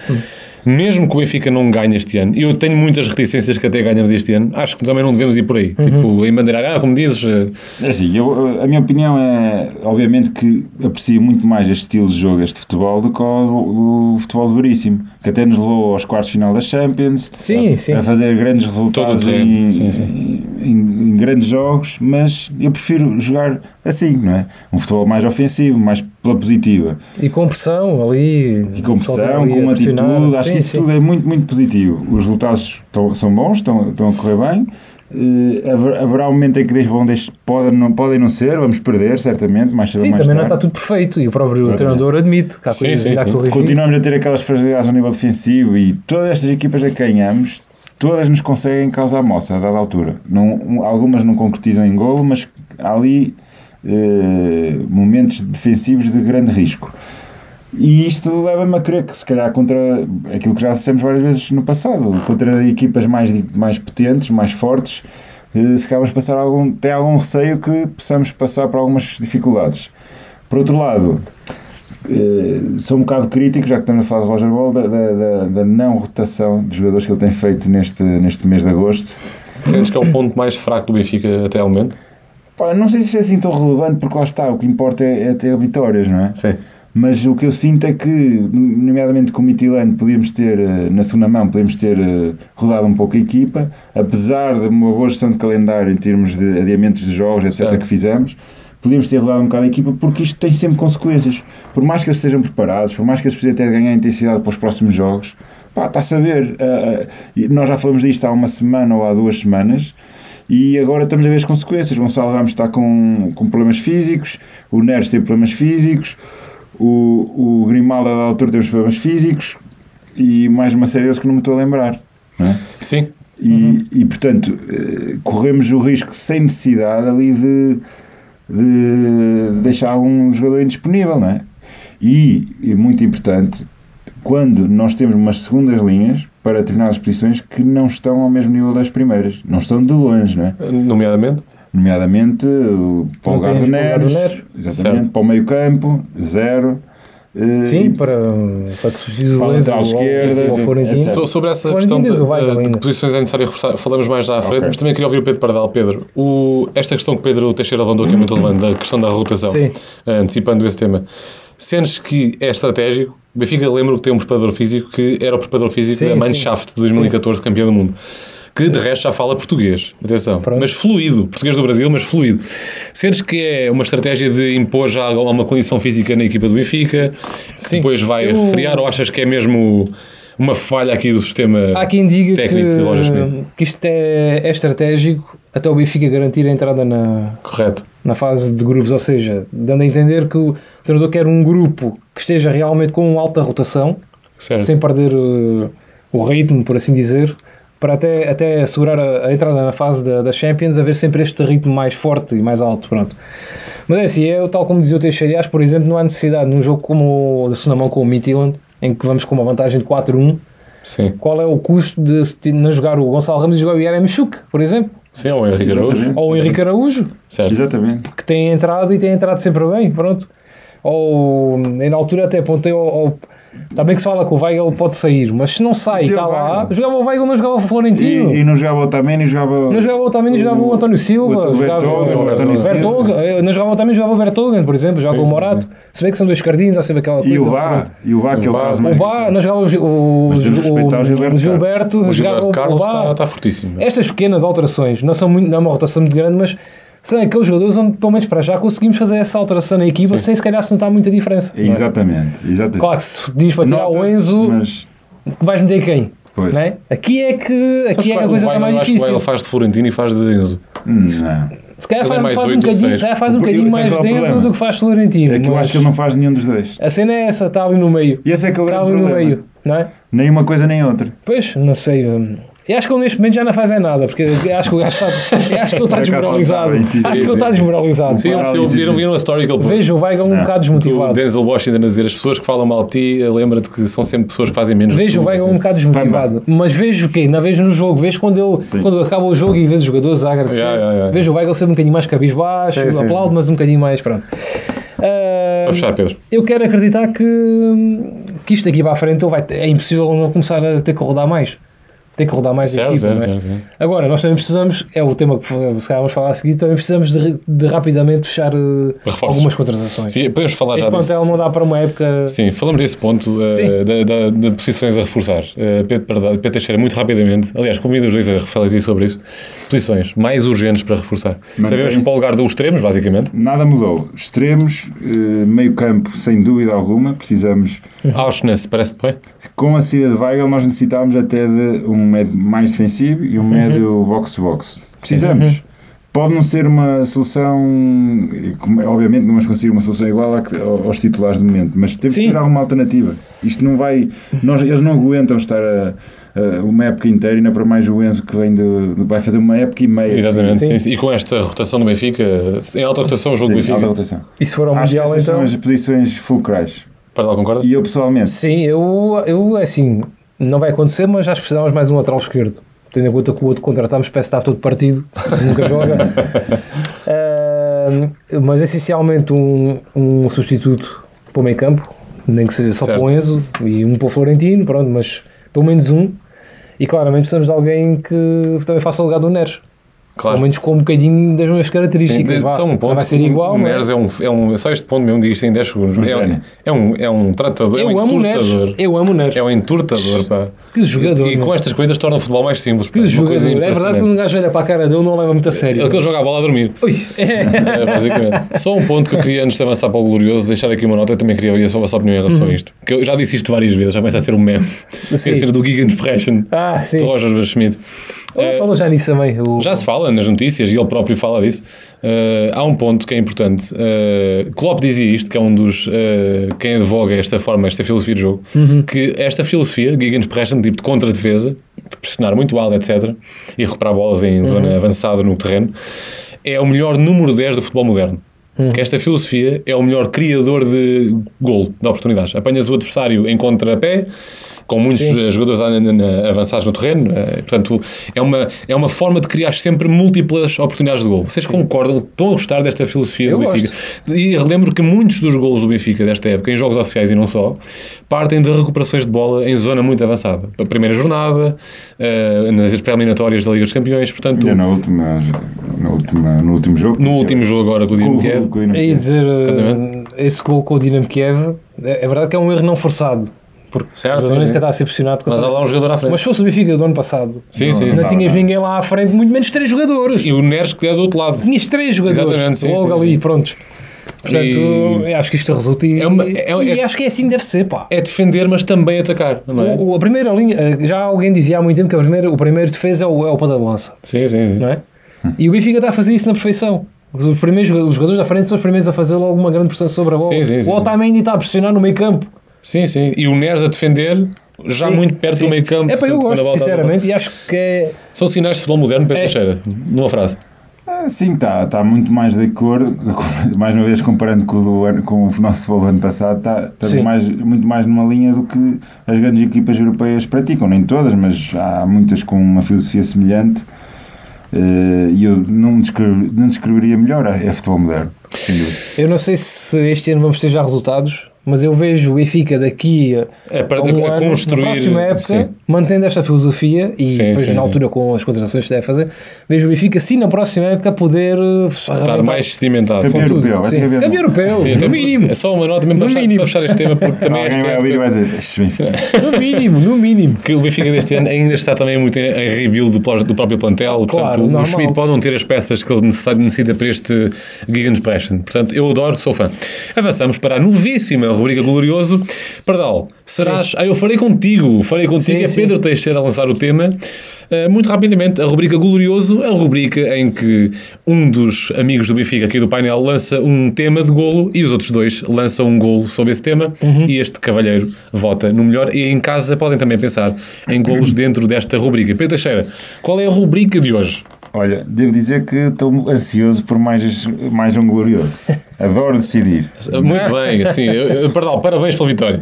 mesmo que o Benfica não ganhe este ano, eu tenho muitas reticências que até ganhamos este ano, acho que também não devemos ir por aí. Tipo, em bandeirar, ah, como dizes, eh, É assim, eu, a minha opinião é, obviamente, que aprecio muito mais este estilo de jogo, este futebol, do que o, o futebol do Veríssimo, que até nos levou aos quartos de final das Champions, Sim, a, sim. a fazer grandes resultados em, sim. em- em- em grandes jogos, mas eu prefiro jogar assim, não é? Um futebol mais ofensivo, mais pela positiva. E com pressão ali. E com pressão, ali com a uma atitude, acho Sim, que isso sim. tudo é muito, muito positivo. Os resultados estão, são bons, estão, estão a correr bem. Haver- haverá um momento em que deixe- vão deixe- podem, não, podem não ser, vamos perder, certamente, mais cedo ou Sim, mais também não está tarde. tudo perfeito e o próprio Exatamente. treinador admite que há Sim, coisas sim, a corrigir. Continuamos a ter aquelas fragilidades ao nível defensivo e todas estas equipas a que ganhamos, todas nos conseguem causar moça a dada altura. Não, um- algumas não concretizam em golo, mas ali momentos defensivos de grande risco. E isto leva-me a crer que, se calhar, contra aquilo que já dissemos várias vezes no passado, contra equipas mais, mais potentes, mais fortes, eh, se calhar vamos passar algum, tem algum receio que possamos passar por algumas dificuldades. Por outro lado, eh, sou um bocado crítico, já que estamos a falar de Roger Ball, da, da, da- não rotação de jogadores que ele tem feito neste, neste mês de agosto. sentes que é o ponto mais fraco do Benfica até ao momento? Pá, não sei se é assim tão relevante, porque lá está, o que importa é, é ter vitórias, não é? Sim. Mas o que eu sinto é que, nomeadamente com o Mitilano, podíamos ter, eh, na segunda mão, podíamos ter eh, rodado um pouco a equipa, apesar de uma boa gestão de calendário em termos de adiamentos de jogos, etc., Certo. que fizemos, podíamos ter rodado um bocado a equipa, porque isto tem sempre consequências. Por mais que eles estejam preparados, por mais que eles precisem até ganhar intensidade para os próximos jogos, pá, está-se a ver. eh, eh, e nós já falamos disto há uma semana ou há duas semanas, e agora estamos a ver as consequências. Gonçalo Ramos está com, com problemas físicos, o Neres tem problemas físicos, o, o Grimaldo, a dada altura, tem problemas físicos e mais uma série deles que não me estou a lembrar. É? Sim. E, e, portanto, eh, corremos o risco, sem necessidade, ali de, de deixar algum jogador indisponível, não é? E, e muito importante, quando nós temos umas segundas linhas para determinadas posições que não estão ao mesmo nível das primeiras, não estão de longe, não é? Nomeadamente? Nomeadamente o para o lugar do Neres, exatamente, Certo. para o meio campo, zero. eh, Sim, e- para, para substituir Para o Lenzo ou esquerda, ou Florentino. So- sobre essa questão de, de- de ainda. posições é necessário reforçar, falamos mais já à frente, mas também queria ouvir o Pedro Pardal. Pedro, o, esta questão que Pedro Teixeira levantou, que é muito relevante, da questão da rotação, Sim. eh, antecipando esse tema, sentes que é estratégico? O Benfica lembro que tem um preparador físico que era o preparador físico Sim, da sim. Mannschaft de 2014, campeão do mundo. Que de resto já fala português, atenção, Pronto. mas fluido, português do Brasil, mas fluido. Sentes que é uma estratégia de impor já uma condição física na equipa do Benfica, Sim. depois vai Eu- refriar, ou achas que é mesmo uma falha aqui do sistema Há quem diga técnico de Roger que, que isto é, é estratégico até o Benfica garantir a entrada na, Correto. na fase de grupos, ou seja, dando a entender que o treinador quer um grupo que esteja realmente com alta rotação, Certo. sem perder uh, o ritmo, por assim dizer, para até, até assegurar a, a entrada na fase da, da Champions, haver sempre este ritmo mais forte e mais alto. Pronto. Mas é assim, eu, tal como dizia o Teixeira, acho, por exemplo, não há necessidade num jogo como o da segunda mão com o Midtjylland, em que vamos com uma vantagem de 4-1, Sim. qual é o custo de não jogar o Gonçalo Ramos e jogar o Yeremy Chuk, por exemplo, Sim, ou o Henrique Araújo. Exatamente. ou o Henrique Araújo, Certo. Exatamente. que tem entrado e tem entrado sempre bem, pronto. Ou na altura até apontei ao, ao Está bem que se fala que o Weigl pode sair, mas se não sai e está lá, jogava o Weigl, não jogava o Florentino. E, e não jogava o Otamendi, jogava. Não jogava o Otamendi, jogava o António Silva, o jogava Vertonghen, o o António Silva. Vertonghen, eh, não jogava o Otamendi, jogava o Vertonghen, por exemplo, jogava Sim, o Morato. sim. Se bem que são dois cardinhos, há sempre aquela coisa. E o pronto. e o Bá, que é o caso O mais. Bá, não jogava o, o, o Gilberto o Gilberto, O jogava Gilberto o, Carlos o está, está fortíssimo. Estas pequenas alterações não são muito, não é uma rotação muito grande, mas são aqueles jogadores onde, pelo menos para já, conseguimos fazer essa alteração na equipa Sim. sem se calhar se notar muita diferença. é? Exatamente, exatamente. Claro que se diz para tirar o Enzo, Mas, vais meter quem? pois. Não é? Aqui é que, aqui é que a coisa está mais difícil. Weigl faz de Florentino e faz de Enzo. Hum, Não. Se calhar Ele é faz, mais faz um bocadinho, já faz um bocadinho é mais é o denso problema. do que faz Florentino. É que eu acho que ele não faz nenhum dos dois. A cena é essa, está ali no meio. E esse é que é o Está grande ali no meio, não é? Nem uma coisa nem outra. Pois, não sei. Eu acho que ele neste momento já não faz é nada, porque acho que o gajo está, eu acho que ele está desmoralizado. Acho que ele está sim. desmoralizado. Sim, eles viram, viram a story que ele pôs. Vejo o Weigl um Não. bocado O desmotivado. Denzel Washington a dizer as pessoas que falam mal de ti, lembra-te que são sempre pessoas que fazem menos. Vejo o Weigl um bocado desmotivado. Mas vejo o quê? Não vejo no jogo. Vejo quando, ele, quando acaba o jogo e vês os jogadores a agradecer. Vejo o Weigl ser um bocadinho mais cabisbaixo, aplaudo, mas um bocadinho mais. Pronto. Ah, fechar, Pedro. eu quero acreditar que, que isto daqui para a frente vai, é impossível não começar a ter que rodar mais. Ter que rodar mais a Certo, equipa, certo, não é? certo. Agora, nós também precisamos, é o tema que se calhar vamos falar a seguir, também precisamos de, de rapidamente fechar eh, Reforços. algumas contratações. Sim, podemos falar este já disso. não dá para uma época. Sim, falamos desse ponto uh, da, da- de posições a reforçar. Uh, Pedro, Pedro Teixeira, muito rapidamente. Aliás, convido os dois a refletir sobre isso. Posições mais urgentes para reforçar. Sabemos que para o lugar dos extremos, basicamente. Nada mudou. Extremos, eh, meio campo, sem dúvida alguma. Precisamos. Auschwitz, parece-te bem? Com a saída de Weigl, nós necessitávamos até de um médio mais defensivo e um médio box-to-box. Precisamos. Pode não ser uma solução, como- obviamente não vamos conseguir uma solução igual aos titulares de momento, mas temos Sim. que ter alguma alternativa. Isto não vai, nós, eles não aguentam estar a, a uma época inteira, ainda para mais o Enzo que vem vai fazer uma época e meia. Exatamente. sim. sim, sim. E com esta rotação do Benfica, em alta rotação, o jogo do Sim, alta Benfica. rotação. E se for ao Acho que Mundial, essas então. são as posições fulcrais. Para lá, concorda? E eu pessoalmente, Sim, eu, eu assim, não vai acontecer, mas que precisamos mais um lateral esquerdo. Tendo em conta que o outro contratámos parece estar todo partido, nunca joga. Ah, mas essencialmente um, um substituto para o meio campo, nem que seja só Certo. para o Enzo e um para o Florentino, pronto, mas pelo menos um. E claramente precisamos de alguém que também faça o lugar do Neres. Pelo Claro. menos com um bocadinho das mesmas Sim, características. de- vá. só um ponto. vai ser igual, o Neres é um, é um. Só este ponto mesmo, isto em 10 segundos. Um É, gênio. é, um, é um tratador, é eu um amo encurtador. Eu amo o Neres. É um entortador, pá. Que jogador. E meu. com estas coisas torna o futebol mais simples. pá. Que jogador. coisa É verdade que um gajo olha para a cara dele não leva muito a sério. Ele que ele joga a bola a dormir. Ui. É, basicamente. Só um ponto que eu queria, antes de avançar para o Glorioso, deixar aqui uma nota. Eu também queria ouvir a vossa opinião em relação a isto. Que eu já disse isto várias vezes, já começa a ser um meme. Tem Sim. a ser do Gegenfrechen, Ah, sim. do Roger Schmidt. Ele Eh, falou já nisso também. O... Já se fala nas notícias e ele próprio fala disso. Eh, há um ponto que é importante. Uh, Klopp dizia isto, que é um dos. eh, quem advoga esta forma, esta filosofia de jogo, que esta filosofia, Gegenpressing, tipo de contra-defesa, de pressionar muito alto, etc., e recuperar bolas em zona avançada no terreno, é o melhor número 10 do futebol moderno. Que esta filosofia é o melhor criador de gol, de oportunidades. Apanhas o adversário em contrapé, com muitos Sim. eh, jogadores avançados no terreno. eh, portanto, é uma, é uma forma de criar sempre múltiplas oportunidades de gol. Vocês concordam? Estão a gostar desta filosofia Eu do Benfica? E relembro que muitos dos golos do Benfica desta época, em jogos oficiais e não só, partem de recuperações de bola em zona muito avançada. A primeira jornada, eh, nas pré-eliminatórias da Liga dos Campeões, portanto, na última, na última, no último jogo. no último jogo agora com o Dinamo Kiev. com Kiev. dizer, Exatamente. esse gol com o Dinamo Kiev, é, é verdade que é um erro não forçado. Porque Certo, o sim, sim. sequer está a ser pressionado. Mas há lá um jogador à frente. Mas se fosse o Benfica do ano passado, sim, sim. Não, não não. tinhas ninguém lá à frente, muito menos três jogadores. E o Neres que é do outro lado. Tinhas três jogadores Exatamente, sim, logo sim, ali, sim. prontos. Portanto, E- acho que isto resulta e, É uma- é- e é- acho que é assim que deve ser, pá. É defender, mas também atacar, não é? O, a primeira linha, eh, já alguém dizia há muito tempo que a primeira, o primeiro defesa é o, é o de lança, Sim, sim, sim. não é? E o Benfica está a fazer isso na perfeição. Os, primeiros, os jogadores da frente são os primeiros a fazer logo uma grande pressão sobre a bola. Sim, sim, sim. o Otamendi está a pressionar no meio campo. Sim, sim. E o Neres a defender, já Sim, muito perto sim. do meio campo. É para eu gosto, sinceramente, e acho que é. São sinais de futebol moderno, Pedro É. Teixeira, numa frase. Ah, Sim, está tá muito mais de acordo, mais uma vez comparando com o, do ano, com o nosso futebol do ano passado, está tá Sim. mais, muito mais numa linha do que as grandes equipas europeias praticam, nem todas, mas há muitas com uma filosofia semelhante eh, e eu não, descre- não descreveria melhor a futebol moderno, sem dúvida. Eu não sei se este ano vamos ter já resultados, mas eu vejo o Benfica daqui a, É para um a ano, construir. na próxima época, sim. Mantendo esta filosofia e Sim, depois sim, na sim. altura com as contratações que deve fazer, vejo o Benfica sim na próxima época poder uh, Estar arrebentar mais sedimentado. Campeão europeu, vai ser Sim. campeão. Campeão europeu, Sim, no então, mínimo. É só uma nota mesmo para fechar, para fechar este tema, porque também Alguém esta vai ouvir vai época, dizer, "Este Benfica." No mínimo, no mínimo. que o Benfica deste ano ainda está também muito em, em rebuild do, do próprio plantel. Claro, Portanto, o. Schmidt pode não ter as peças que ele necessita, necessita para este Gigantesprechen. Portanto, eu adoro, sou fã. Avançamos para a novíssima rubrica Glorioso. Pardal, serás... Ah, eu farei contigo. Farei contigo. Sim, é sim. Pedro Teixeira a lançar o tema. Uh, muito rapidamente, a rubrica Glorioso, a rubrica em que um dos amigos do Benfica aqui do painel lança um tema de golo e os outros dois lançam um golo sobre esse tema Uhum. e este cavalheiro vota no melhor. E em casa podem também pensar em golos dentro desta rubrica. Pedro Teixeira, qual é a rubrica de hoje? Olha, devo dizer que estou ansioso por mais, mais um glorioso. Adoro decidir. Muito bem, assim, eu- perdão, parabéns pela vitória.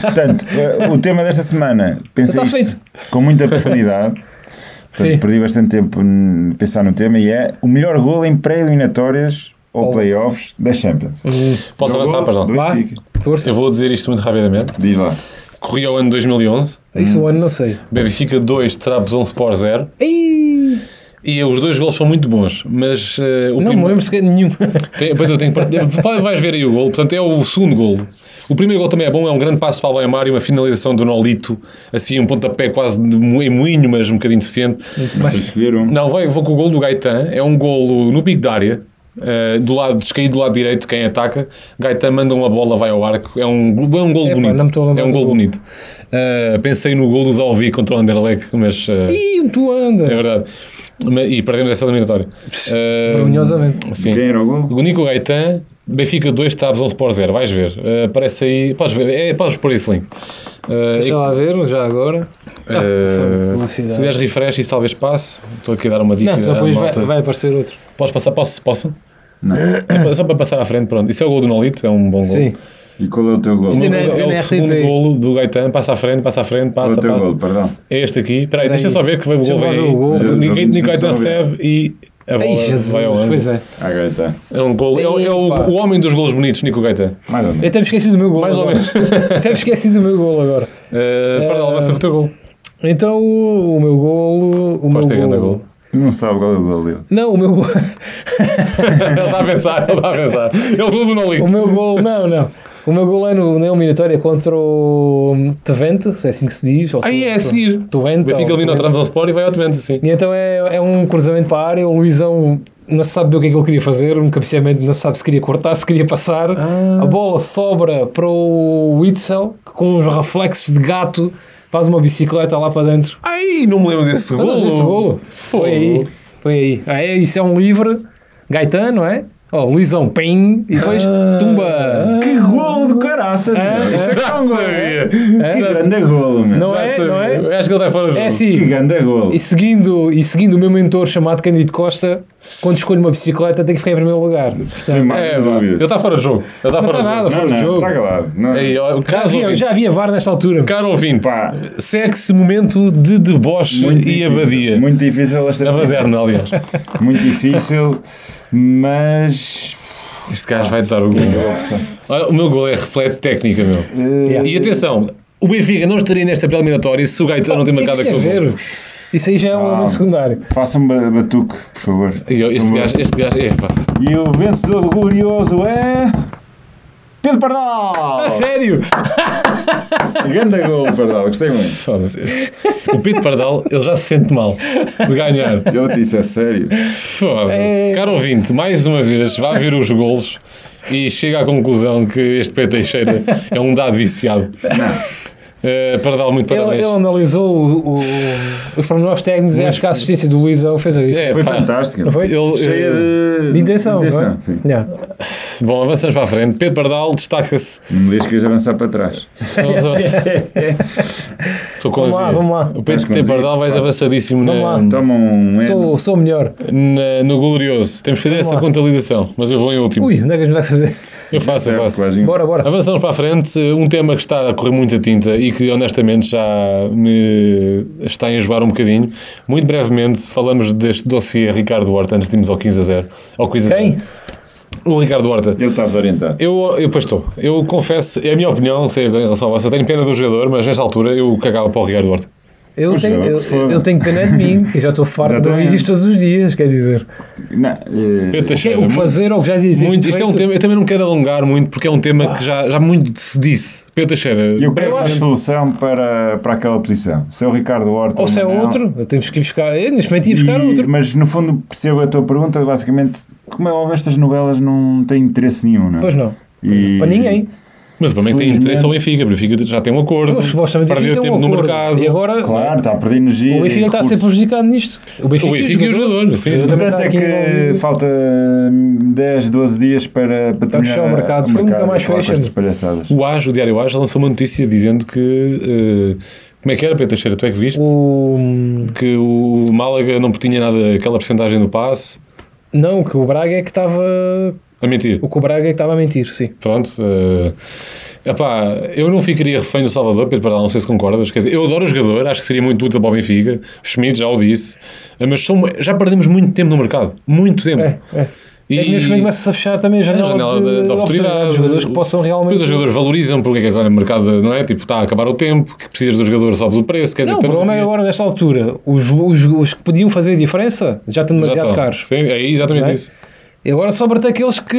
Portanto, eh, o tema desta semana, pensei isto feito. com muita profundidade. Portanto, Sim. perdi bastante tempo a pensar no tema e é o melhor gol em pré-eliminatórias ou Oh. playoffs da Champions. Posso Melhor avançar, perdão? Força. Eu vou dizer isto muito rapidamente. Diz lá. Corri ao ano 2011, Isso o ano não sei. Benfica 2, Trabzonspor 0. Ei, E os dois gols são muito bons, mas eh, o não me lembro sequer de nenhum. Tem, depois eu tenho que Vais ver aí o gol. Portanto, é o segundo gol. O primeiro gol também é bom, é um grande passo para o Albeimar e uma finalização do Nolito, assim, um pontapé quase de em moinho, mas um bocadinho deficiente. Mas. Não, vai, vou com o gol do Gaetan. É um golo no pico da área. eh, do lado descaído do lado direito, quem ataca, Gaetan manda uma bola, vai ao arco. É um, é um gol Epá, bonito. lembrar É um gol bonito. Eh, pensei no gol do Zalvi contra o Anderlecht, mas eh, Ih, tu anda. é verdade. E perdemos essa eliminatória. Vergonhosamente. Sim. Quem era o gol? O Nico Gaetan, Benfica 2, Tabs 11 por 0. Vais ver. Uh, aparece aí. Podes ver. É, podes pôr esse link. Uh, Deixa lá ver, já agora. e- Ah, uh, publicidade. se deres refresh, isso talvez passe. Estou aqui a dar uma dica. Não, só depois vai, vai aparecer outro. Podes passar? Posso? Posso? Não. É só para passar à frente, pronto. Isso é o gol do Nolito, é um bom gol. Sim. E qual é o teu gol? O meu é é, é o na segundo golo do Gaetan. Passa à frente, passa à frente, Qual é passa, o teu passa. gol? Perdão. É este aqui. Espera aí, deixa só ver que vai o gol eu vem lá aí. o gol. Já- Ninguém já Nico vimos Gaetan só ver. recebe e a bola Ei, Jesus. vai ao ângulo. Pois é. Ah, Gaeta. É um gol. É, o- é o, o homem dos golos bonitos, Nico Gaetan. Mais ou Eu menos. até me esqueci do meu gol. Mais ou agora. até me esqueci do meu gol agora. Uh, Pardal, vai ser o teu gol. Então o, o meu golo. O meu Podes ter grande golo. gol. Não sabe qual é o gol dele. Não, o meu gol. ele está a pensar, ele está a pensar. Ele gol do Nolito. o meu gol. Não, não. O meu gol é no, na eliminatória contra o Twente, se é assim que se diz. ou Aí Tu- é a seguir. Twente. O Benfica elimina o. Trabzonspor e vai ao Twente, sim. E então é, é um cruzamento para a área. O Luizão não se sabe bem o que é que ele queria fazer. Um cabeceamento, não se sabe se queria cortar, se queria passar. Ah. A bola sobra para o Witzel, que com uns reflexos de gato faz uma bicicleta lá para dentro. Ai, não me lembro desse Não, gol. não, esse golo. Foi aí. Foi aí. Ah, é, isso é um livre. Gaetano, não é? Ó, Luizão, pim, e depois Ah. tumba. Que gol do caraças! Ah. Isto é Já tão gol. sabia. Que grande golo, meu. Não Já é? sabia. Não é? Eu Acho que ele está fora de jogo. É Que assim. grande golo. E seguindo, e seguindo o meu mentor chamado Cândido Costa, quando escolho uma bicicleta tem que ficar em primeiro lugar. Sem Portanto, mais É, dúvidas. Ele está fora de jogo. Ele está não fora está de nada jogo. fora Não, de não, jogo. está calado. Não. Aí, ó, Já havia, já havia VAR nesta altura. Caro ouvinte, Pá. segue-se momento de deboche Muito e difícil. abadia. Muito difícil esta A baderna, aliás. Muito difícil, mas. Este gajo vai dar o gol. Olha, o meu gol é reflete técnica, meu. Eh, E atenção, o Benfica não estaria nesta pré-eliminatória se o Gaetano não tem marcado Isso é aquele gol. Isso aí já é um Ah. secundário. Faça-me ba- batuque, por favor. E eu- Este gajo, este gajo, é pá. E o vencedor glorioso é. Pedro Pardal! A sério? Grande gol, Pardal, gostei muito. Foda-se. O Pedro Pardal, ele já se sente mal de ganhar. Eu disse, é sério. Foda-se. É. Caro ouvinte, mais uma vez, vá ver os golos e chega à conclusão que este Pedro Teixeira é um dado viciado. Não. Uh, Pardal, muito Ele, parabéns. ele analisou o, o, os pormenores técnicos e acho que a assistência do Luizão fez a É. Foi fantástica. Não foi? Ele, Cheia eh, de, De intenção, de é? sim. Yeah. Bom, avançamos para a frente. Pedro Pardal destaca-se. Não me deixes que queres avançar para trás. Sou com Vamos lá, vamos lá. O Pedro Pardal isso, vais avançadíssimo Vamos na, lá. Toma um Sou, sou melhor. na- no glorioso. Temos que fazer Vamos essa lá. contabilização, mas eu vou em último. Ui, onde é que a gente vai fazer? Eu faço, eu faço. Bora, bora. Avançamos para a frente, um tema que está a correr muita tinta e que honestamente já me está a enjoar um bocadinho. Muito brevemente falamos deste dossiê Ricardo Horta antes de irmos ao 15 a 0. Ao 15 a 0. Quem? O Ricardo Horta. Ele está desorientado. Eu, eu, pois estou. Eu confesso, é a minha opinião, não sei em relação a vossa, tenho pena do jogador, mas nesta altura eu cagava para o Ricardo Horta. Eu tenho, é, eu, que eu tenho pena de mim, que eu já estou farto de ouvir isto todos os dias, quer dizer. Não, eh, O que, Teixeira, o que fazer ou o que já disse. Muito, isto é um tema, eu também não quero alongar muito porque é um tema que já, já muito se disse. Pedro Teixeira, eu quero Eu uma acho- solução para, para aquela posição. Se é o Ricardo Horta Ou se é outro, temos que ir buscar. Eu, neste momento ia buscar E- outro. Mas no fundo percebo a tua pergunta, basicamente, como é óbvio, estas novelas não têm interesse nenhum, não é? Pois não. E- Para ninguém. Mas o Flamengo tem interesse ao Benfica, o Benfica já tem um acordo, perdeu tempo um no mercado. E agora Claro, está a perder energia. o Benfica está a ser prejudicado nisto. O Benfica, O Benfica e o jogador, sim, sim. O Também importante é que falta hum, 10, 12 dias para, para terminar fechar o mercado. o Foi nunca mais acabar com fecha. estas palhaçadas. O AJ, o Diário AJ, lançou uma notícia dizendo que. eh, como é que era, Pedro Teixeira? Tu é que viste? O... Que o Málaga não tinha nada, aquela porcentagem do passe. Não, que o Braga é que estava. A mentir. O que o Braga é que estava a mentir, sim. Pronto. eh, epá, eu não ficaria refém do Salvador, Pedro Pardal, não sei se concordas. Quer dizer, eu adoro o jogador, acho que seria muito útil para o Benfica. O Schmidt já o disse. eh, Mas são- já perdemos muito tempo no mercado. Muito tempo. É, é. E- É que neste momento começa a fechar também a a janela, janela de, de, de oportunidade. de jogadores que possam realmente. Depois os jogadores valorizam porque é que o mercado não é? Tipo, está a acabar o tempo, que precisas do jogador, sobes o preço. Quer dizer, Não, o estamos problema é agora, nesta altura, os, os, os que podiam fazer a diferença já estão Já demasiado estão. caros. Sim, é exatamente é? isso. E agora sobra-te aqueles que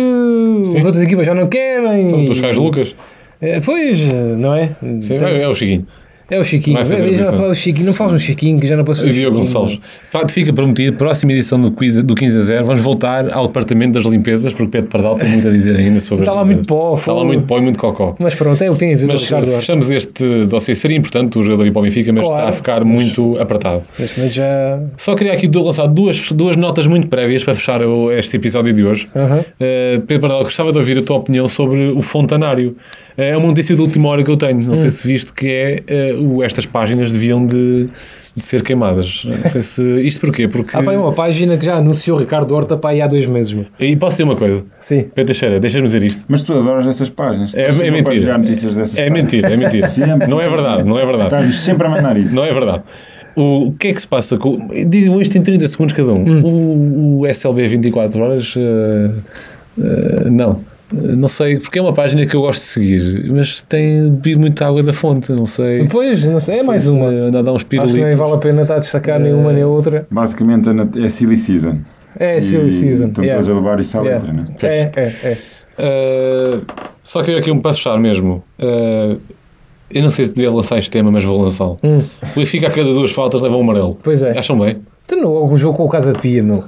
Sim. as outras equipas já não querem. São os Cais Lucas. É, pois, não é? Sim, Tem- é, é o Chiquinho. É o Chiquinho. Já fala o Chiquinho. Não faz um Chiquinho que já não posso fazer. Diogo. Gonçalves. Facto, fica prometido, próxima edição do, quiz, do 15 a 0, vamos voltar ao departamento das limpezas, porque Pedro Pardal tem muito a dizer ainda sobre Está lá muito pó, Está lá muito pó e muito cocó. Mas pronto, é o que tem a dizer do Mas Ricardo Duarte. fechamos este dossiê. Seria importante o jogador ir para o Benfica, mas Claro. está a ficar muito apertado. Momento já. Só queria aqui lançar duas, duas notas muito prévias para fechar o- este episódio de hoje. Aham. Uh, Pedro Pardal, gostava de ouvir a tua opinião sobre o Fontanário. Uh, é uma notícia de última hora que eu tenho. Não Hum. sei se viste que é uh, estas páginas deviam de, de ser queimadas. Não sei se. Isto porquê? Porque. Há pá, aí uma página que já anunciou o Ricardo Horta para aí há dois meses. meu. E posso dizer uma coisa, Sim. Pedro Teixeira, deixa-me dizer isto. Mas tu adoras essas páginas. É, é mentira. É páginas. mentira, é mentira. Sempre. Não é verdade, não é verdade. Estás sempre a mandar isso. Não é verdade. O, o que é que se passa com. Digam isto em 30 segundos cada um. Hum. O, o SLB 24 horas. uh, uh, não. Uh, Não sei, porque é uma página que eu gosto de seguir, mas tem bebido muita água da fonte, não sei. Depois, não sei, é mais Se uma. Anda a dar uns Acho que nem pirulitos. vale a pena estar a destacar nenhuma nem outra. Basicamente é é silly season. É Silly E Season. Estão yeah. todos a levar isso à Yeah. letra, né? É, é, é. Uh, só queria aqui um para fechar mesmo. Uh, eu não sei se devia lançar este tema, mas vou lançá-lo. Hum, O Benfica a cada duas faltas leva um amarelo. pois é. Acham bem? Tu no o jogo com o Casa Pia, meu.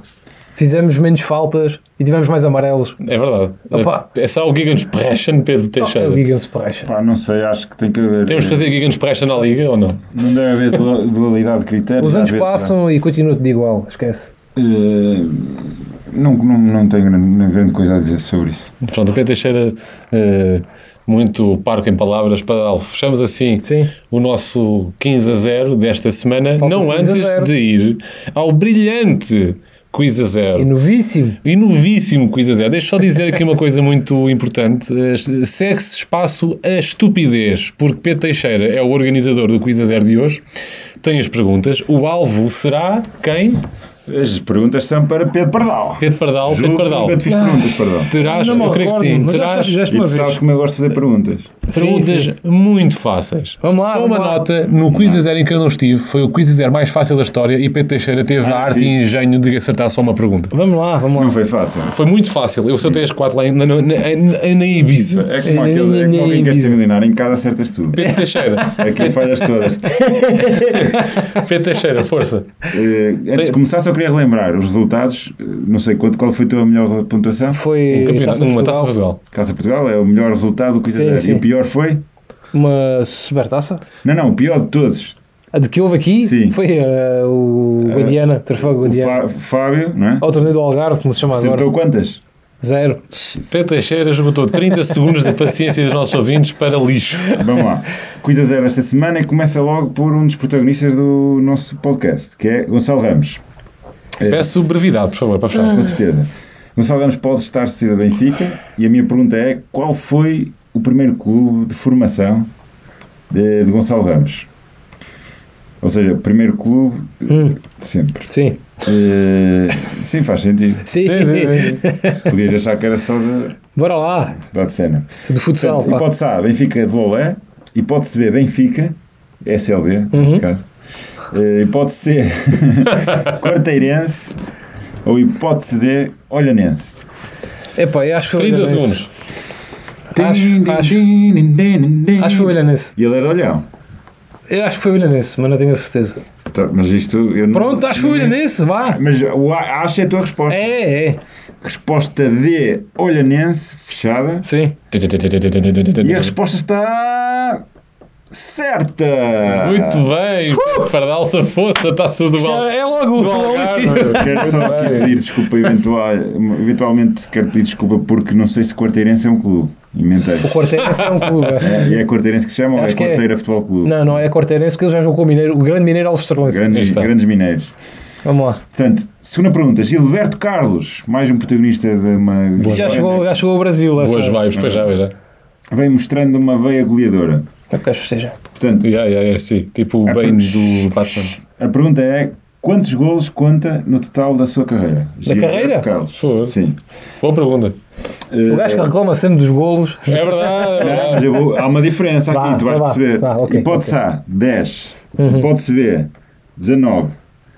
Fizemos menos faltas e tivemos mais amarelos. É verdade. Opa. É só o Gigansprechen, Pedro É Teixeira. o Gigan Splash. Pá, não sei, acho que tem que haver. Temos que fazer Gigansprechen na Liga ou não? Não deve haver du- dualidade de critérios. Os anos passam e continua tudo igual, esquece. eh, não, não, não tenho grande, grande coisa a dizer sobre isso. Pronto, o Pedro Teixeira, eh, muito parco em palavras, para fechamos assim Sim. o nosso 15 a 0 desta semana, Falta não o 15 a antes 0. de ir ao brilhante quiz a E zero. novíssimo. E novíssimo quiz a zero. Deixa só dizer aqui uma coisa muito importante. Segue-se espaço a estupidez, porque Pedro Teixeira é o organizador do quiz a zero de hoje. Tem as perguntas. O alvo será quem? As perguntas são para Pedro Pardal. Pedro Pardal. Pedro Julgo Pardal. nunca te fiz perguntas, Pardal. Terás, Não eu creio que sim, mas já terás fizeste E uma tu vez. sabes como eu gosto de fazer perguntas. perguntas Sim, muito fáceis. Vamos lá, Só vamos uma lá. nota, no quiz a zero em que eu não estive, foi o quiz a zero mais fácil da história e Pedro Teixeira teve Ah, a arte fixe. e engenho de acertar só uma pergunta. Vamos lá, vamos Não lá. foi fácil. Foi muito fácil. Eu acertei as quatro lá em- na, na, na, na Ibiza. É como, É, aquele, é como alguém quer Ibiza. ser milionário. Em cada acertas tu. Pedro Teixeira. Aqui falhas todas. Pedro Teixeira, força. Eh, antes de começar, só queria relembrar os resultados. Eh, Não sei quanto, qual foi a tua melhor pontuação. Foi Um campeonato, Taça uma taça de Portugal. Portugal. Casa Portugal é o melhor resultado do que Sim, sim. E o pior foi? Uma supertaça? Não, não, o pior de todos. A de que houve aqui Sim. foi eh, o Guadiana, Troféu O Guadiana. Fá- Fábio, não é? Ao torneio do Algarve, como se chama agora. Acertou quantas? Zero. Pedro Teixeira esgotou 30 segundos da paciência dos nossos ouvintes para lixo. Vamos lá. Quiz a zero esta semana e começa logo por um dos protagonistas do nosso podcast, que é Gonçalo Ramos. Peço brevidade, por favor, para fechar. Com certeza. Gonçalo Ramos pode estar saído da Benfica e a minha pergunta é qual foi o primeiro clube de formação de, de Gonçalo Ramos? Ou seja, primeiro clube Hum, de sempre. sim. Eh, sim, faz sentido. Sim. Sim, sim. Podias achar que era só de, Bora lá. da de cena. De futsal. Portanto, hipótese A, Benfica de Lolé. Hipótese B, Benfica, SLB, Uhum. neste caso. Eh, hipótese C, Quarteirense. Ou hipótese D, Olhanense. Epá, eu acho que foi 30 Olhanense. segundos. Acho- acho- Acho que foi Olhanense. E ele de Olhão. Eu acho que foi Olhanense, mas não tenho a certeza. Tá, Mas isto eu não- Pronto, acho que foi Olhanense, vá. Mas o A- acho é a tua resposta. É, é. Resposta D, Olhanense, fechada. Sim. E a resposta está. Certa! Muito bem, Pedro Pardal safou-se a taça do Val. é logo do o Algarve. Quero só aqui pedir desculpa, eventual, eventualmente quero pedir desculpa porque não sei se Quarteirense é um clube. Inventei. O Quarteirense é um clube. é. E é Quarteirense que se chama ou é Acho é. Quarteira Futebol Clube? Não, não é Quarteirense porque ele já jogou com o Mineiro, o grande Mineiro Alves Estrelense. Aí Grandes, mineiros. Vamos lá. Portanto, segunda pergunta. Gilberto Carlos, mais um protagonista de uma. Já chegou, já chegou ao Brasil. Boas vibes, pois já, pois já. Vem mostrando uma veia goleadora. Ok, festeja. Portanto, Yeah, yeah, yeah, sim. Tipo o É Bane do Batman. a pergunta é: quantos golos conta no total da sua carreira? Gilberto carreira? Carlos. Sim. Boa pergunta. O gajo que reclama sempre dos golos. É verdade, é Não, mas verdade. eu vou- há uma diferença aqui, Vá, tu vais vá, perceber. vá, ok, hipótese ok. A, 10. Uhum. Hipótese B, 19.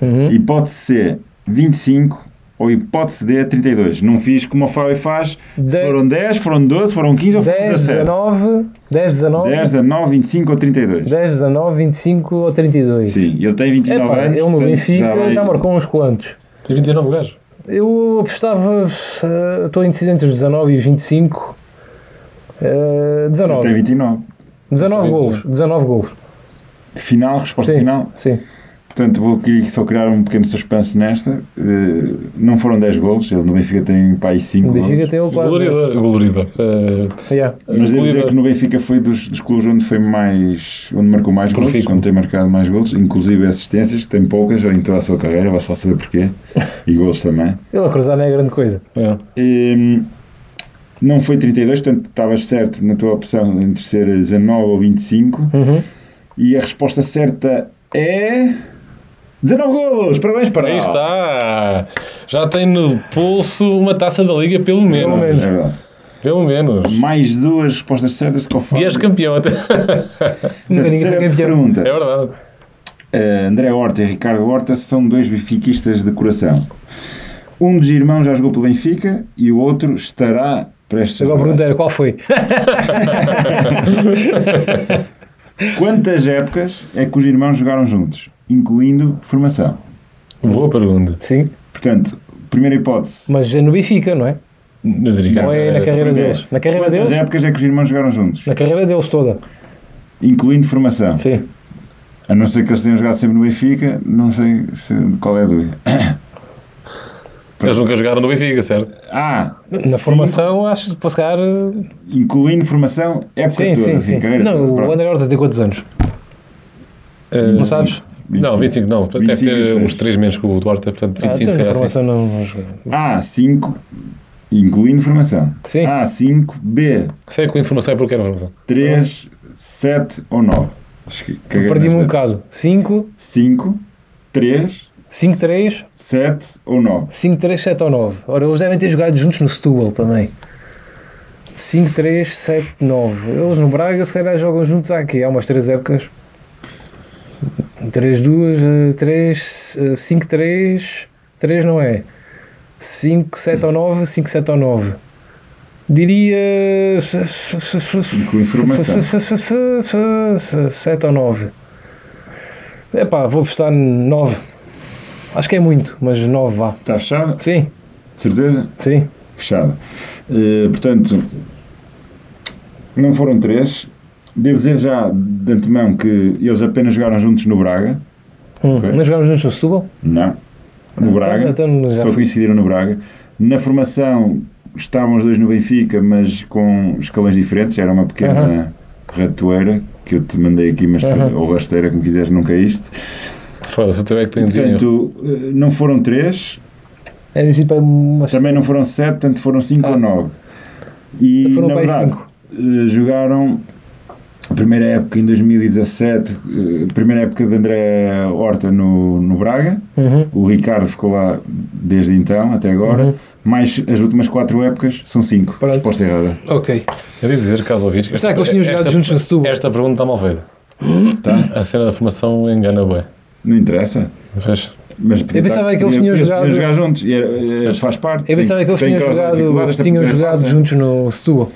Uhum. Hipótese C, 25. Ou hipótese D, 32. Não fiz como o Fábio faz. De- foram 10, foram 12, foram 15 ou foram 10, 17. 19, 10, 19, 10, 19, 25 ou 32. 10, 19, 25 ou 32. Sim, ele tem 29 Epá, anos. ele no portanto, Benfica já, vai- marcou uns quantos. Tem 29 gajos. Eu apostava, eh, estou indeciso entre os 19 e os 25. Eh, Ele tem 19. 29. 19 Sim, golos. 19 golos. Final, resposta Sim. final. Sim. Portanto, vou aqui só criar um pequeno suspense nesta. Eh, não foram 10 golos, ele no Benfica tem para aí 5 O Benfica golos. tem ele quase. Gloriador. Gloriador. Uh, Yeah. Mas devo dizer que no Benfica foi dos, dos clubes onde foi mais. onde marcou mais golos, Profícuo. onde tem marcado mais golos, inclusive assistências, tem poucas em toda a sua carreira, vai só saber porquê. E golos também. Ele a cruzar não é grande coisa. é. Ehm, não foi 32, portanto estavas certo na tua opção entre ser 19 ou 25. Uhum. E a resposta certa é. 19 golos! Parabéns para Aí está. Já tem no pulso uma taça da Liga, pelo menos. Pelo menos. É verdade. Pelo menos. Mais duas respostas certas que o E és campeão até. Nunca ninguém foi campeão. pergunta. É verdade. Uh, André Horta e Ricardo Horta são dois benfiquistas de coração. Um dos irmãos já jogou pelo Benfica e o outro estará prestes a Agora a pergunta era qual foi? Quantas épocas é que os irmãos jogaram juntos, incluindo formação? Boa pergunta. Sim, Portanto, primeira hipótese. mas é no Benfica, não é? Não é na carreira deles? Na carreira Quantas deles? épocas é que os irmãos jogaram juntos, Na carreira deles toda. incluindo formação? Sim. A não ser que eles tenham jogado sempre no Benfica, não sei se, qual é a dúvida. Eles nunca jogaram no Benfica, certo? Ah, Na cinco, formação, acho que para chegar. incluindo formação, época Sim, toda, sim, assim, sim. carreira Não, toda. o. André Horta tem quantos anos? Não sabes? Não, 25 não. Deve 25, ter 26. uns 3 menos que o Duarte, portanto Ah, 25 então será na assim. formação não vou jogar. A, 5, incluindo formação. Sim. A, 5, B, Sei que a informação é porque era informação. 3, 7 ou 9. Acho que caguei Perdi-me um bocado. 5, 5, 3, 5, 3, 7 ou 9. 5, 3, 7 ou 9. Ora, eles devem ter jogado juntos no Setúbal também. 5, 3, 7, 9. Eles no Braga se calhar jogam juntos há aqui, há umas 3 épocas. 3, 2, 3, 5, 3, 3 não é. 5, 7 ou 9, 5, 7 ou 9. Diria. Inclui formação. 7 ou 9. Epá, vou apostar 9. Acho que é muito, mas 9 vá. Está fechado? Sim, De certeza? sim. Fechado. Eh, portanto, não foram 3, devo dizer já de antemão que eles apenas jogaram juntos no Braga. Hum. Nós jogámos juntos no Setúbal? Não. No Braga. Então, então já Só coincidiram no Braga. Na formação estavam os dois no Benfica, mas com escalões diferentes. Era uma pequena ratoeira que eu te mandei aqui, mas tu, Aham. ou rasteira, como quiseres, não caíste. Foda-se, tu é que tens dinheiro. Portanto, eh, não foram três, É dizer para umas. também não foram sete, portanto foram cinco Ah. ou nove. E Foram na verdade, cinco. eh, jogaram a primeira época em 2017, eh, a primeira época de André Horta no, no Braga. Uhum. O Ricardo ficou lá desde então até agora. Uhum. Mais as últimas quatro épocas são cinco. Pronto. Resposta errada. Ok. Eu devo dizer, caso ouvintes, que Será que eles tinham jogado juntos no Setúbal? esta pergunta está mal feita. Tá? A cena da formação engana bem. Não interessa. Mas podia Eu pensava que eles tinham jogado- jogar juntos. E era- faz parte. Eu pensava que eles tinham jogado, tinham jogado juntos no Setúbal.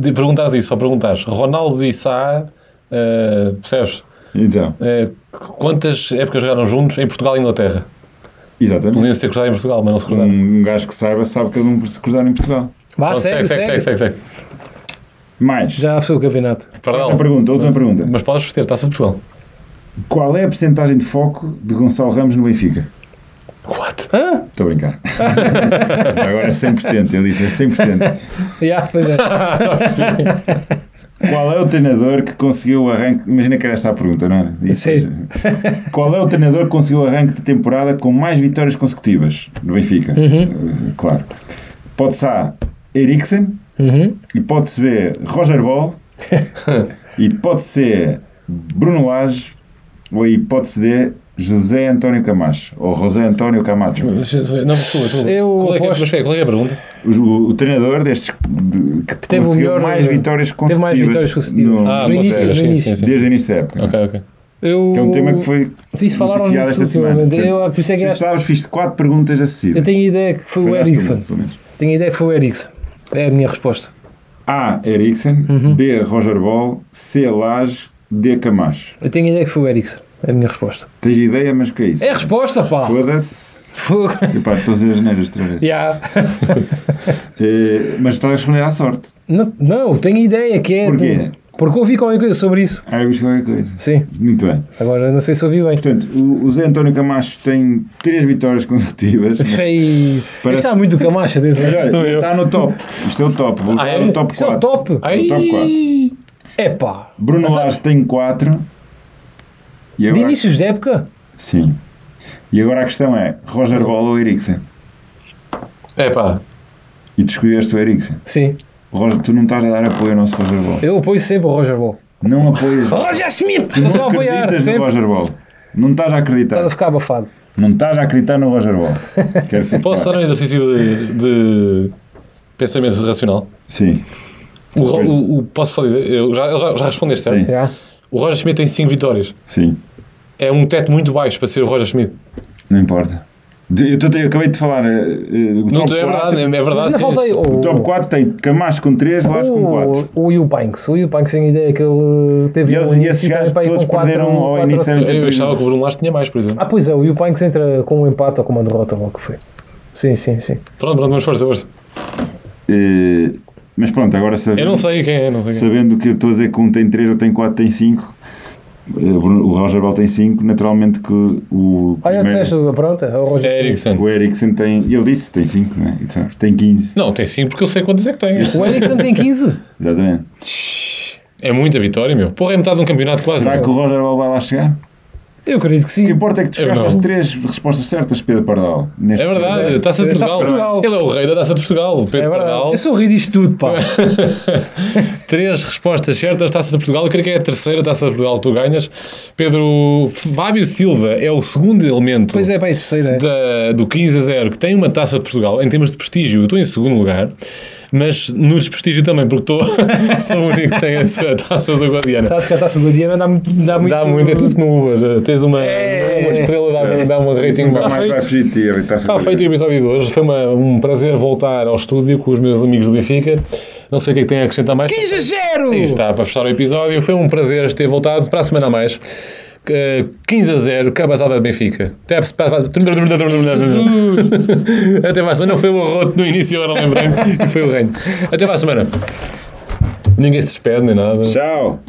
De perguntares isso, só perguntares. Ronaldo e Sá, eh, percebes? Então, Eh, quantas épocas jogaram juntos em Portugal e Inglaterra? exatamente. Podiam-se ter cruzado em Portugal, mas não se cruzaram. Um gajo que saiba sabe que eles não se cruzaram em Portugal. Vá, Pronto, segue, segue, segue. segue, segue. Mais. Já foi o campeonato. Outra pergunta, outra mas, pergunta. Mas podes ter taça de Portugal. Qual é a percentagem de foco de Gonçalo Ramos no Benfica? What? Ah, Estou a brincar. Agora é 100%. Ele disse é 100%. já, pois é. Qual é o treinador que conseguiu o arranque? Imagina que era esta a pergunta, não é? Isso, Sim. Qual é o treinador que conseguiu o arranque de temporada com mais vitórias consecutivas no Benfica? Uhum. Uh, Claro. Pode-se A. Eriksen Uhum. e pode-se B. Roger Ball e pode ser Bruno Lage ou a hipótese D. José António Camacho ou José António Camacho. Não, desculpa, desculpa. Eu qual, é que, é- aposto- qual é que é a pergunta? O, o- o treinador destes de- que Teve o conseguiu melhor, mais eh, vitórias teve consecutivas, mais vitórias consecutivas. no, Ah, no início, no sim, início. sim, sim. desde o início da época. Ok, ok. Eu Que é um tema que foi fiz nisso esta semana. ultimamente. Eu, por isso é que Tu é- sabes, fiz quatro perguntas acessíveis. eu tenho ideia que foi o Falhaste Ericsson. uma. Tenho ideia que foi o Ericsson. É a minha resposta. A. Eriksen. Uhum. B. Roger Ball. C. Lage. D. Camacho. Eu tenho ideia que foi o Ericsson. É a minha resposta. Tens ideia, mas o que é isso? É a resposta, pá! Foda-se. Fogo. Epá, estou a dizer as neiras outra vez. Já. Eh, mas estás a responder à sorte. Não, não, tenho ideia que é. Porquê? Porque ouvi qualquer coisa sobre isso. Ah, eu viste qualquer coisa. Sim, Muito bem. agora não sei se ouvi bem. Portanto, o, o Zé António Camacho tem três vitórias consecutivas. Sei. Parece- Está muito olha, Não, eu. está no top. Isto é o top. Vou Ah, é? no top Isso é o 4. top. Ai, top quatro. É pá. Bruno Então- Lage tem 4. E De agora, inícios de época? Sim. E agora a questão é: Roger Ball ou Eriksen? É pá, E tu escolheste o Eriksen. Sim. Roger, tu não estás a dar apoio ao nosso Roger Ball. Eu apoio sempre o Roger Ball. Não apoias. Roger Smith! Tu não a apoiar. acreditas no. Roger Ball. Não estás a Estás acreditar. a ficar abafado. Não estás a acreditar no Roger Ball. Quero ficar. posso dar um exercício de, de pensamento racional? Sim. O, o, o- posso só dizer, eu já, já, já respondeste, certo? Sim. Já. O Roger Schmidt tem 5 vitórias. Sim. É um teto muito baixo para ser o Roger Schmidt. Não importa. Eu, tô- eu acabei de falar. eh, eh, o Não, top é 4 verdade, é Mas verdade. faltei O o, top 4 tem Camacho com 3, Lage com 4. o, o Yupanks. O Yupanks tem ideia que ele teve E eles- um e esses gajos todos com quatro- perderam ao quatro início ou da cinco. Eu achava que o Bruno Lage tinha mais, por exemplo. Ah, pois é, o Yupanks entra com um empate ou com uma derrota, ou o que foi. Sim, sim, sim. Pronto, pronto, mas força, força. Eh, mas pronto, agora sabendo, Eu não sei quem é, não sei quem é. sabendo que eu estou a dizer que um tem 3, outro tem 4, tem 5. O Roger Ball tem 5, naturalmente que o. Ah, já primeiro- disseste, pronto, é o Roger É. Eriksen. O Eriksen tem. Ele disse tem 5, não é? Tem 15. Não, tem 5 porque eu sei quantas é que tem. O Eriksen tem 15. Exatamente. É muita vitória, meu. Porra, é metade de um campeonato quase. Será meu. que o Roger Ball vai lá chegar? Eu acredito que O que sim. importa é que tu chegaste às 3 respostas certas, Pedro Pardal. Neste É verdade, Taça de Taça de Portugal. Portugal. Ele é o rei da Taça de Portugal, É Pedro verdade. Pardal. Eu sou rir disto tudo, pá. Três respostas certas, Taça de Portugal. Eu creio que é a terceira Taça de Portugal que tu ganhas. Pedro Fábio Silva é o segundo elemento Pois é, pá, é terceira. é. da- do 15 a 0 que tem uma Taça de Portugal. Em termos de prestígio, eu estou em segundo lugar. Mas no desprestígio também, porque estou, sou o único que tem essa Taça do Guadiana. Sabes que a taça do Guadiana dá muito. Dá, muito, Dá muito, é tudo como Uber. Tens uma, É. uma estrela, dá, dá um rating mais vai fugir de ti. Está feito o episódio de hoje. Foi uma- um prazer voltar ao estúdio com os meus amigos do Benfica. Não sei o que é que tem a acrescentar mais. 15 a 0! Aí está, para fechar o episódio. Foi um prazer ter voltado para a semana a mais. Uh, 15 a 0, cabazada de Benfica. Até para Até para a semana. Não foi o arroto no início, agora lembrei-me. Foi o reino. Até para a semana. Ninguém se despede nem nada. Tchau.